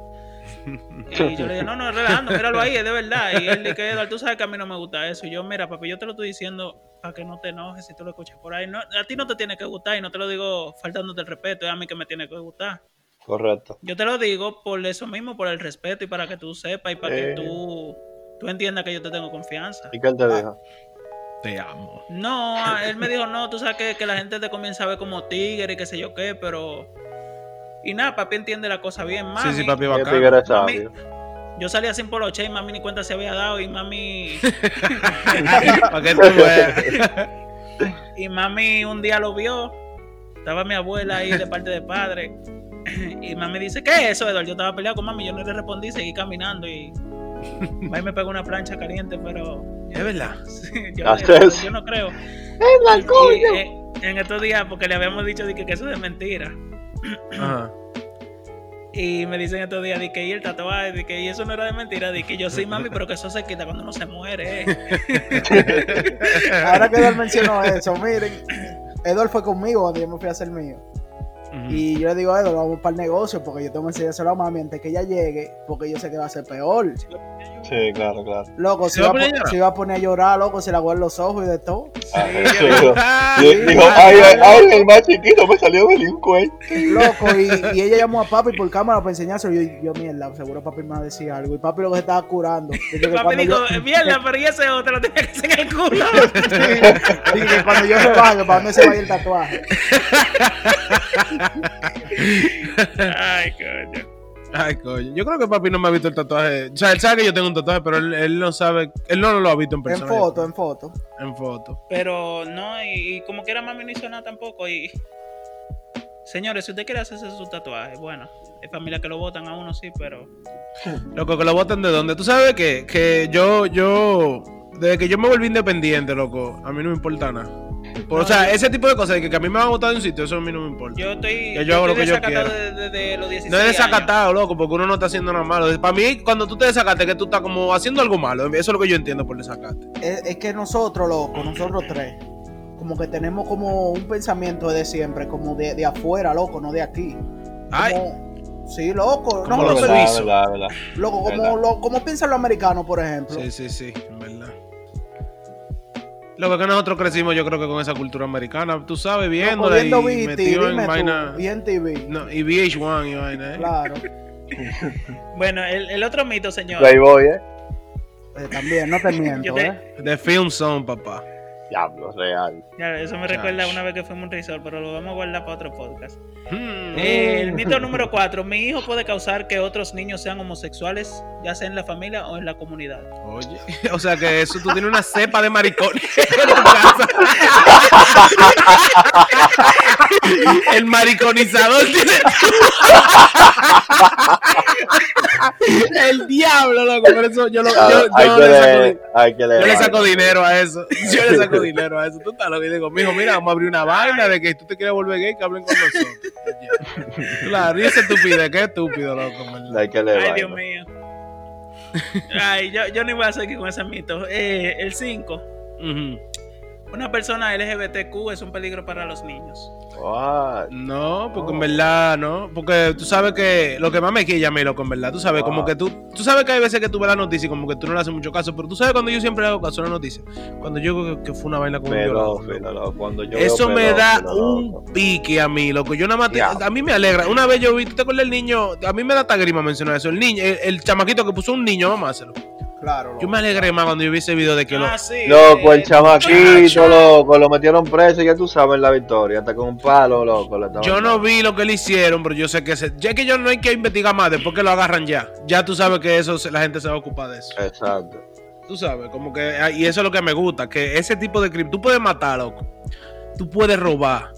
Y yo le dije, no, no, es relajando, míralo ahí, es de verdad. Y él dice, Eduardo, tú sabes que a mí no me gusta eso. Y yo, mira, papi, yo te lo estoy diciendo para que no te enojes si tú lo escuchas por ahí. No, a ti no te tiene que gustar y no te lo digo faltándote el respeto, es a mí que me tiene que gustar. Correcto. Yo te lo digo por eso mismo, por el respeto y para que tú sepas y para Eh. que tú, tú entiendas que yo te tengo confianza. ¿Y qué él te dijo? Te amo. No, a- él me dijo, no, tú sabes que, que la gente te comienza a ver como tigre y qué sé yo qué, pero... Y nada, papi entiende la cosa bien. Mami, Sí, sí, papi ¿Qué bacán. es mami? Yo salía sin poloche y mami ni cuenta se había dado y mami... Para que tú veas. Y mami un día lo vio. Estaba mi abuela ahí de parte de padre. Y mami dice, ¿qué es eso, Eduardo? Yo estaba peleado con mami, yo no le respondí, seguí caminando y... Mami me pegó una plancha caliente, pero... Es verdad. Sí, yo, yo no creo. ¡Venga, Y, coño! eh, en estos días, porque le habíamos dicho de que, que eso es mentira. Ajá. Y me dicen estos días de que y el tatuaje, de que y eso no era de mentira, de que yo sí, mami, pero que eso se quita cuando uno se muere. Ahora que Edward mencionó eso, miren, Edward fue conmigo cuando yo me fui a hacer mío. Ujú. Y yo le digo a Edward, vamos para el negocio porque yo tengo que enseñárselo a mami antes que ella llegue, porque yo sé que va a ser peor. Sí, claro, claro. Loco, ¿Se se, va a iba, a poner a llorar? se iba a poner a llorar, loco, se le aguan los ojos y de todo. Ah, sí, dijo, Ah, di- dijo, ay, ay, ay, el más chiquito me salió delincuente. Loco, y, y ella llamó a papi por cámara para enseñárselo. Y yo, yo, mierda, seguro papi me va a decir algo. Y papi lo que se estaba curando. Dice que Papi dijo, yo- mierda, pero y ese otro lo tenía que hacer en el culo. Que cuando yo me baje, para dónde se vaya el tatuaje. Ay, coño. Ay, coño. Yo creo que papi no me ha visto el tatuaje. O sea, él sabe que yo tengo un tatuaje, pero él, él no sabe. Él no lo ha visto en En persona. foto, en foto. En foto. Pero no, y, y como quiera mami no hizo nada tampoco. Y señores, si usted quiere hacerse su tatuaje, bueno, hay familias que lo votan a uno, sí, pero Loco, que lo votan de dónde. Tú sabes que, que yo, yo, desde que yo me volví independiente, loco, a mí no me importa nada. Por- o sea, yo- ese tipo de cosas, de que, que a mí me van a votar de un sitio, eso a mí no me importa. yo estoy, Que yo hago lo que yo desacatado quiera. desde desde los 16 No es años. desacatado, loco, porque uno no está haciendo nada malo. Para mí, cuando tú te desacates, que tú estás como haciendo algo malo. Eso es lo que yo entiendo por desacate. Es, es que nosotros, loco, nosotros tres, como que tenemos como un pensamiento de siempre, como de, de afuera, loco, no de aquí. Ay, Como- sí, loco. Como no, pero- suizos. verdad, verdad. Loco, como, Verdad. lo, como piensan los americanos, por ejemplo. sí, sí, sí, verdad. Lo que nosotros crecimos, yo creo que con esa cultura americana, tú sabes, viéndola viendo y BT, metido dime en tú, vaina. y en TV. No, y VH1 y vaina, ¿eh? Claro, Bueno, el, el otro mito, señor. Playboy, ¿eh? eh, también, no te miento, te- ¿eh? The Film Zone, papá. Diablo, real. Eso me Chach. recuerda una vez que fuimos a un resort, pero lo vamos a guardar para otro podcast. Hmm. Eh, el mito número 4. Mi hijo puede causar que otros niños sean homosexuales, ya sea en la familia o en la comunidad. Oye, o sea que eso tú tienes una cepa de maricones en tu casa. El mariconizador tiene El diablo, loco, por eso yo, lo, yo, hay, yo que le saco, leer, di- hay que leer. yo le saco dinero a eso. Yo le saco dinero a eso. Tú estás loco y digo, mijo, mira, vamos a abrir una vaina de que tú te quieres volver gay, que hablen con nosotros. Claro, y esa estupidez, qué estúpido, loco. Hay que leer. Ay, Dios mío. Ay, yo, yo no iba a seguir con ese mito. Eh, el 5. Ujú. Una persona LGBTQ es un peligro para los niños. What? No, porque en verdad, no. Porque tú sabes que lo que más me quilla a mí, loco, en verdad. Tú sabes, como que tú. Tú sabes que hay veces que tú ves la noticia y como que tú no le haces mucho caso. Pero tú sabes cuando yo siempre le hago caso a la noticia. Cuando yo creo que, que fue una vaina con un. Cuando yo Eso veo me da un loco. pique a mí, loco. Yo nada más. te- a mí me alegra. Una vez yo vi, ¿tú te acuerdas del niño? A mí me da tagrima mencionar eso. El niño, el, el chamaquito que puso un niño, vamos a hacerlo. Claro, loco. Yo me alegré más cuando yo vi ese video de que lo. Ah, sí. Loco, el chamaquito, loco, lo metieron preso, ya tú sabes la victoria, hasta con un palo, loco. le estaban Yo no vi lo que le hicieron, pero yo sé que se, ya que yo no hay que investigar más después que lo agarran ya. Ya tú sabes que eso se- la gente se va a ocupar de eso. Exacto. Tú sabes, como que ah, y eso es lo que me gusta, que ese tipo de crimen tú puedes matar, loco. Tú puedes robar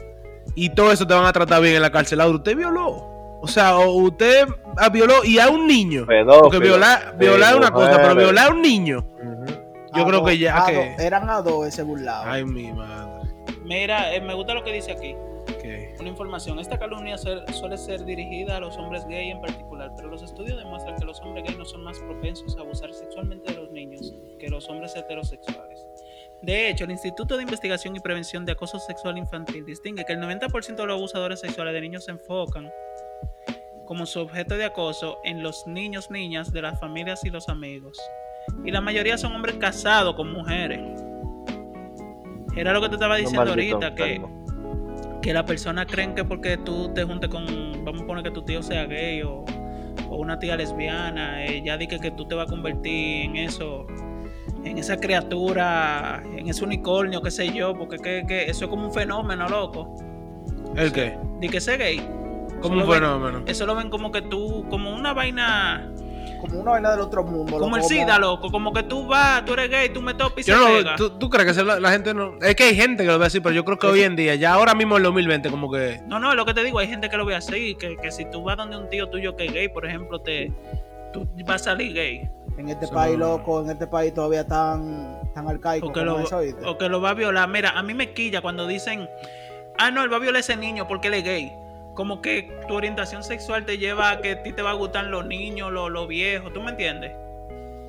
y todo eso te van a tratar bien en la cárcel. Ahora usted violó. O sea, o usted ah, violó y a un niño. Pedófilo. Porque violar, violar es una cosa, pero violar a un niño. Yo A creo dos, que ya a que dos, Eran a dos ese burlado. Ay, mi madre. Mira, eh, me gusta lo que dice aquí. Una información. Esta calumnia ser- suele ser dirigida a los hombres gay en particular, pero los estudios demuestran que los hombres gay no son más propensos a abusar sexualmente de los niños que los hombres heterosexuales. De hecho, el Instituto de Investigación y Prevención de Acoso Sexual Infantil distingue que el 90% de los abusadores sexuales de niños se enfocan como su objeto de acoso en los niños, niñas de las familias y los amigos. Y la mayoría son hombres casados con mujeres. Era lo que te estaba diciendo ahorita, que que las personas creen que porque tú te juntes con, vamos a poner que tu tío sea gay o, o una tía lesbiana, eh, ya di que, que tú te vas a convertir en eso, en esa criatura, en ese unicornio, qué sé yo, porque que, que eso es como un fenómeno, loco. ¿El qué? Di que sé gay. Como Eso un lo ven- fenómeno. Eso lo ven como que tú, como una vaina como una vaina del otro mundo. Como el loco, SIDA, topo, como que tú vas, tú eres gay, tú me topas y Yo se no, pega. ¿tú, tú crees que la, la gente no.? Es que hay gente que lo ve así, pero yo creo que hoy en día, ya ahora mismo en el 2020, como que. No, no, es lo que te digo, hay gente que lo ve así, que, que si tú vas donde un tío tuyo que es gay, por ejemplo, te tú vas a salir gay. En este país, no- loco, en este país todavía tan, tan arcaico O que, como lo, o que lo va a violar. Mira, a mí me quilla cuando dicen, ah, no, él va a violar a ese niño porque él es gay. Como que tu orientación sexual te lleva a que a ti te va a gustar los niños, los, los viejos, ¿tú me entiendes?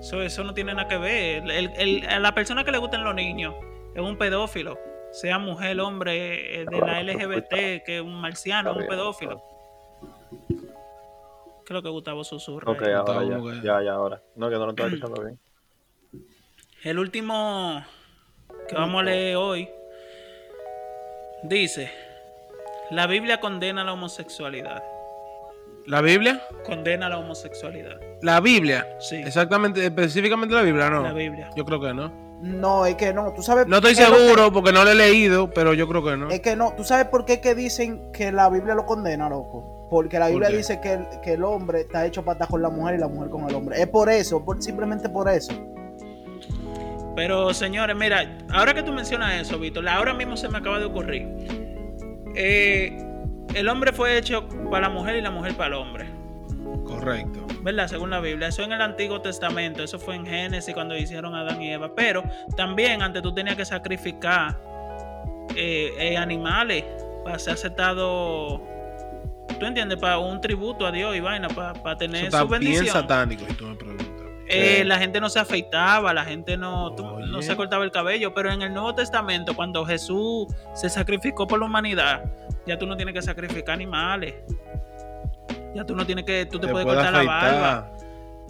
Eso, eso no tiene nada que ver. El- el- a la persona que le gustan los niños es un pedófilo. Sea mujer, hombre, eh, de la LGBT, que es un marciano, es un pedófilo. ¿Qué es lo que Gustavo susurra? Ok, ahí? ahora ya, ya, ya, ahora. No, que no lo estaba escuchando bien. El último que vamos a leer hoy dice, la Biblia condena la homosexualidad. ¿La Biblia? Condena la homosexualidad. La Biblia. Sí, Exactamente, específicamente la Biblia, no. la Biblia. Yo creo que no. No, es que no. Tú sabes. No estoy que- seguro porque no lo he leído, pero yo creo que no. Es que no. ¿Tú sabes por qué que dicen que la Biblia lo condena, loco? Porque la ¿Por Biblia dice que el, que el hombre está hecho para estar con la mujer y la mujer con el hombre. Es por eso, por, simplemente por eso. Pero señores, mira, ahora que tú mencionas eso, Víctor, ahora mismo se me acaba de ocurrir. Eh, el hombre fue hecho para la mujer y la mujer para el hombre. Correcto. ¿verdad? Según la Biblia. Eso en el Antiguo Testamento, eso fue en Génesis cuando hicieron a Adán y Eva. Pero también antes tú tenías que sacrificar eh, eh, animales para ser aceptado, ¿tú entiendes? Para un tributo a Dios y vaina, para, para Eso tener está su bien bendición. satánico, y tú me preguntas. Eh, la gente no se afeitaba, la gente no, tú- no se cortaba el cabello, pero en el Nuevo Testamento, cuando Jesús se sacrificó por la humanidad, ya tú no tienes que sacrificar animales. Ya tú no tienes que, tú te, puedes puedes cortar la barba.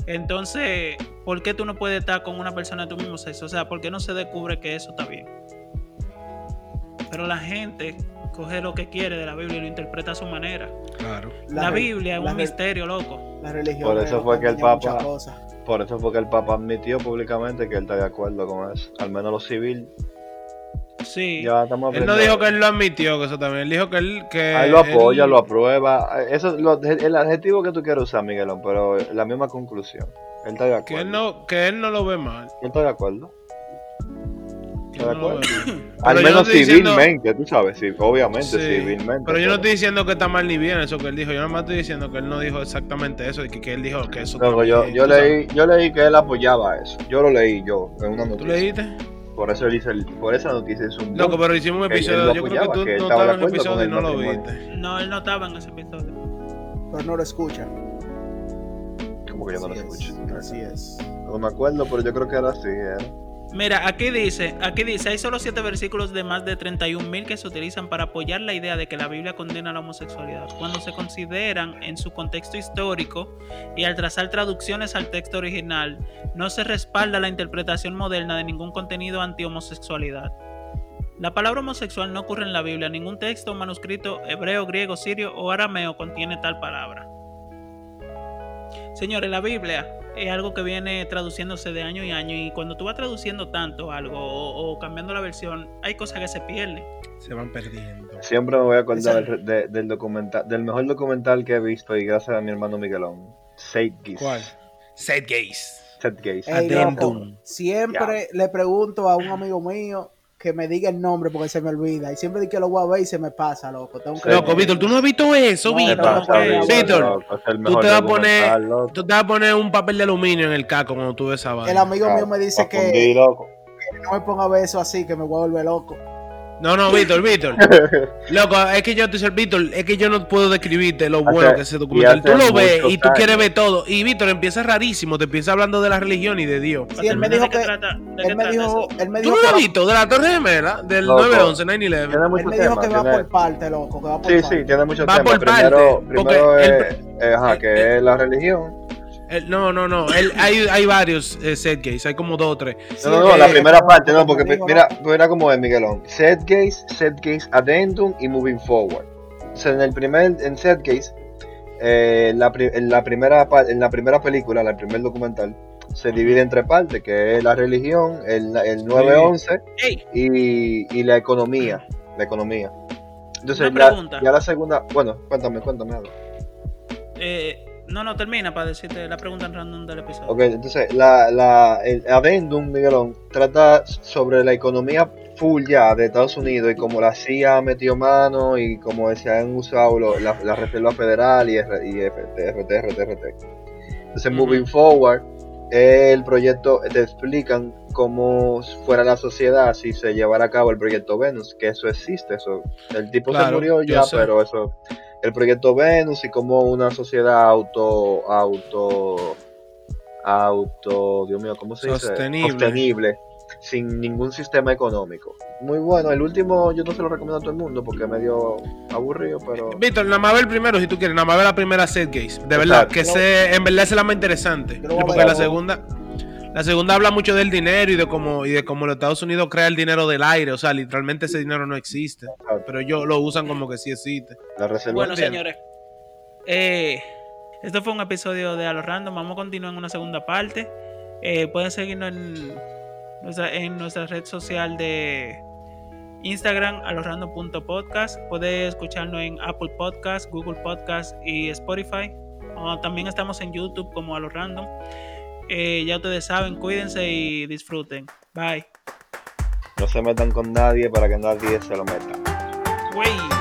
Entonces, ¿por qué tú no puedes estar con una persona de tu mismo sexo? O sea, ¿por qué no se descubre que eso está bien? Pero la gente coge lo que quiere de la Biblia y lo interpreta a su manera. Claro. La, re- Biblia es la un misterio, loco. La religión. Por eso fue que el Papa- muchas cosas. Por eso fue que el Papa admitió públicamente que él está de acuerdo con eso. Al menos lo civil. Sí. Ya estamos Él no dijo que él lo admitió, que eso también. Él dijo que él. Que Ahí lo apoya, él- lo aprueba. Eso lo- el adjetivo que tú quieres usar, Miguelón, pero la misma conclusión. Él está de acuerdo. Que él, no, que él no lo ve mal. Él está de acuerdo. Que ¿Está de él no. Al no menos estoy diciendo- civilmente, tú sabes, sí, obviamente Sí, civilmente. Pero yo no estoy diciendo que está mal ni bien eso que él dijo. Yo nada más estoy diciendo que él no dijo exactamente eso. Y que, que él dijo que eso. Luego, está yo, bien, yo, tú sabes. leí, yo leí que él apoyaba eso. Yo lo leí yo en una ¿Tú noticia. leíste? Por eso él hizo el- por esa noticia es un Loco, pero hicimos un episodio. Yo creo que apoyaba, tú que no estabas en el episodio y no lo viste. No, él no estaba en ese episodio. Pero no lo escuchan. Como que yo no lo escucho. Así es. No me acuerdo, pero yo creo que era así. ¿eh? Mira, aquí dice, aquí dice, hay solo siete versículos de más de 31.000 que se utilizan para apoyar la idea de que la Biblia condena la homosexualidad. Cuando se consideran en su contexto histórico y al trazar traducciones al texto original, no se respalda la interpretación moderna de ningún contenido anti-homosexualidad. La palabra homosexual no ocurre en la Biblia, ningún texto manuscrito hebreo, griego, sirio o arameo contiene tal palabra. Señores, la Biblia es algo que viene traduciéndose de año y año y cuando tú vas traduciendo tanto algo o, o cambiando la versión, hay cosas que se pierden. Se van perdiendo. Siempre me voy a acordar del, de- del documental, del mejor documental que he visto y gracias a mi hermano Miguelón. Seth Geis. ¿Cuál? Set Gaze. Addendum. loco, siempre le pregunto a un amigo mío que me diga el nombre porque se me olvida. Y siempre que lo voy a ver y se me pasa, loco. Tengo que Loco, Víctor, tú no has visto eso, No, ¿Qué no, Víctor. no, Víctor? El tú te vas a poner-. Tú te vas a poner un papel de aluminio en el caco cuando tú ves esa El vaina. amigo mío me dice fundir, que loco. no me ponga a ver eso así, que me voy a volver loco. No, no, Víctor, Víctor. Loco, es que yo te dice, Víctor, es que yo no puedo describirte lo Hace- bueno que es ese documental. Tú hace lo ves y tú quieres ver todo. Y Víctor empieza rarísimo, te empieza hablando de la religión y de Dios. Sí, él me dijo ¿De qué que- Él me dijo, él me ¿Tú dijo no que lo has va, visto? De la Torre Gemela, del Loco. 9-11, 9-11. Tiene él me dijo temas. que va tiene- por parte, loco, que va por Sí, parte. sí, tiene muchos Va por parte, Primero, porque primero el- es, eh, ajá, que el- es la religión. El- no, no, no. el- hay, hay varios eh, set gays, hay como dos o tres. Sí, No, no, no, eh, la primera como- parte, no, porque digo, mira, mira cómo es Miguelón. Set Gaze, Set Gaze Addendum y Moving Forward. O sea, en el primer, en Set Gaze, eh, la, en, la primera, en la primera película, en el primer documental, se divide en tres partes, que es la religión, el, el 9-11 Ey, y, y la economía. La economía. Entonces, Una ya, ya la segunda, bueno, cuéntame, cuéntame algo. eh, No, no, termina para decirte la pregunta en random del episodio. Ok, entonces, la, la, el Adendum, Miguelón, trata sobre la economía full ya de Estados Unidos y como la CIA ha metido mano y como se han usado lo- la, la Reserva Federal y, R, y FT, RT, RT, RT. Entonces. Moving Forward, el proyecto, te explican cómo fuera la sociedad si se llevara a cabo el proyecto Venus, que eso existe, eso, el tipo se murió ya, pero eso, el proyecto Venus y como una sociedad auto, auto, auto, Dios mío, ¿cómo se Sostenible. dice? Sostenible, sin ningún sistema económico. Muy bueno, el último yo no se lo recomiendo a todo el mundo porque es medio aburrido, pero... Víctor, nada más ver el primero si tú quieres, nada más ver la primera set gaze. De verdad, Exacto. que se, en verdad es la más interesante. A Porque la segunda, la segunda habla mucho del dinero y de cómo, y de cómo los Estados Unidos crea el dinero del aire. O sea, literalmente ese dinero no existe. Pero ellos lo usan como que sí existe. La reserva Bueno, Bien. señores. Eh, esto fue un episodio de A lo Random. Vamos a continuar en una segunda parte. Eh, pueden seguirnos en nuestra, en nuestra red social de Instagram, alorandom.podcast. Pueden escucharnos en Apple Podcast, Google Podcast y Spotify. Ah, también estamos en YouTube como A lo Random. Eh, ya ustedes saben, cuídense y disfruten. Bye. no se metan con nadie para que nadie se lo meta. Wey.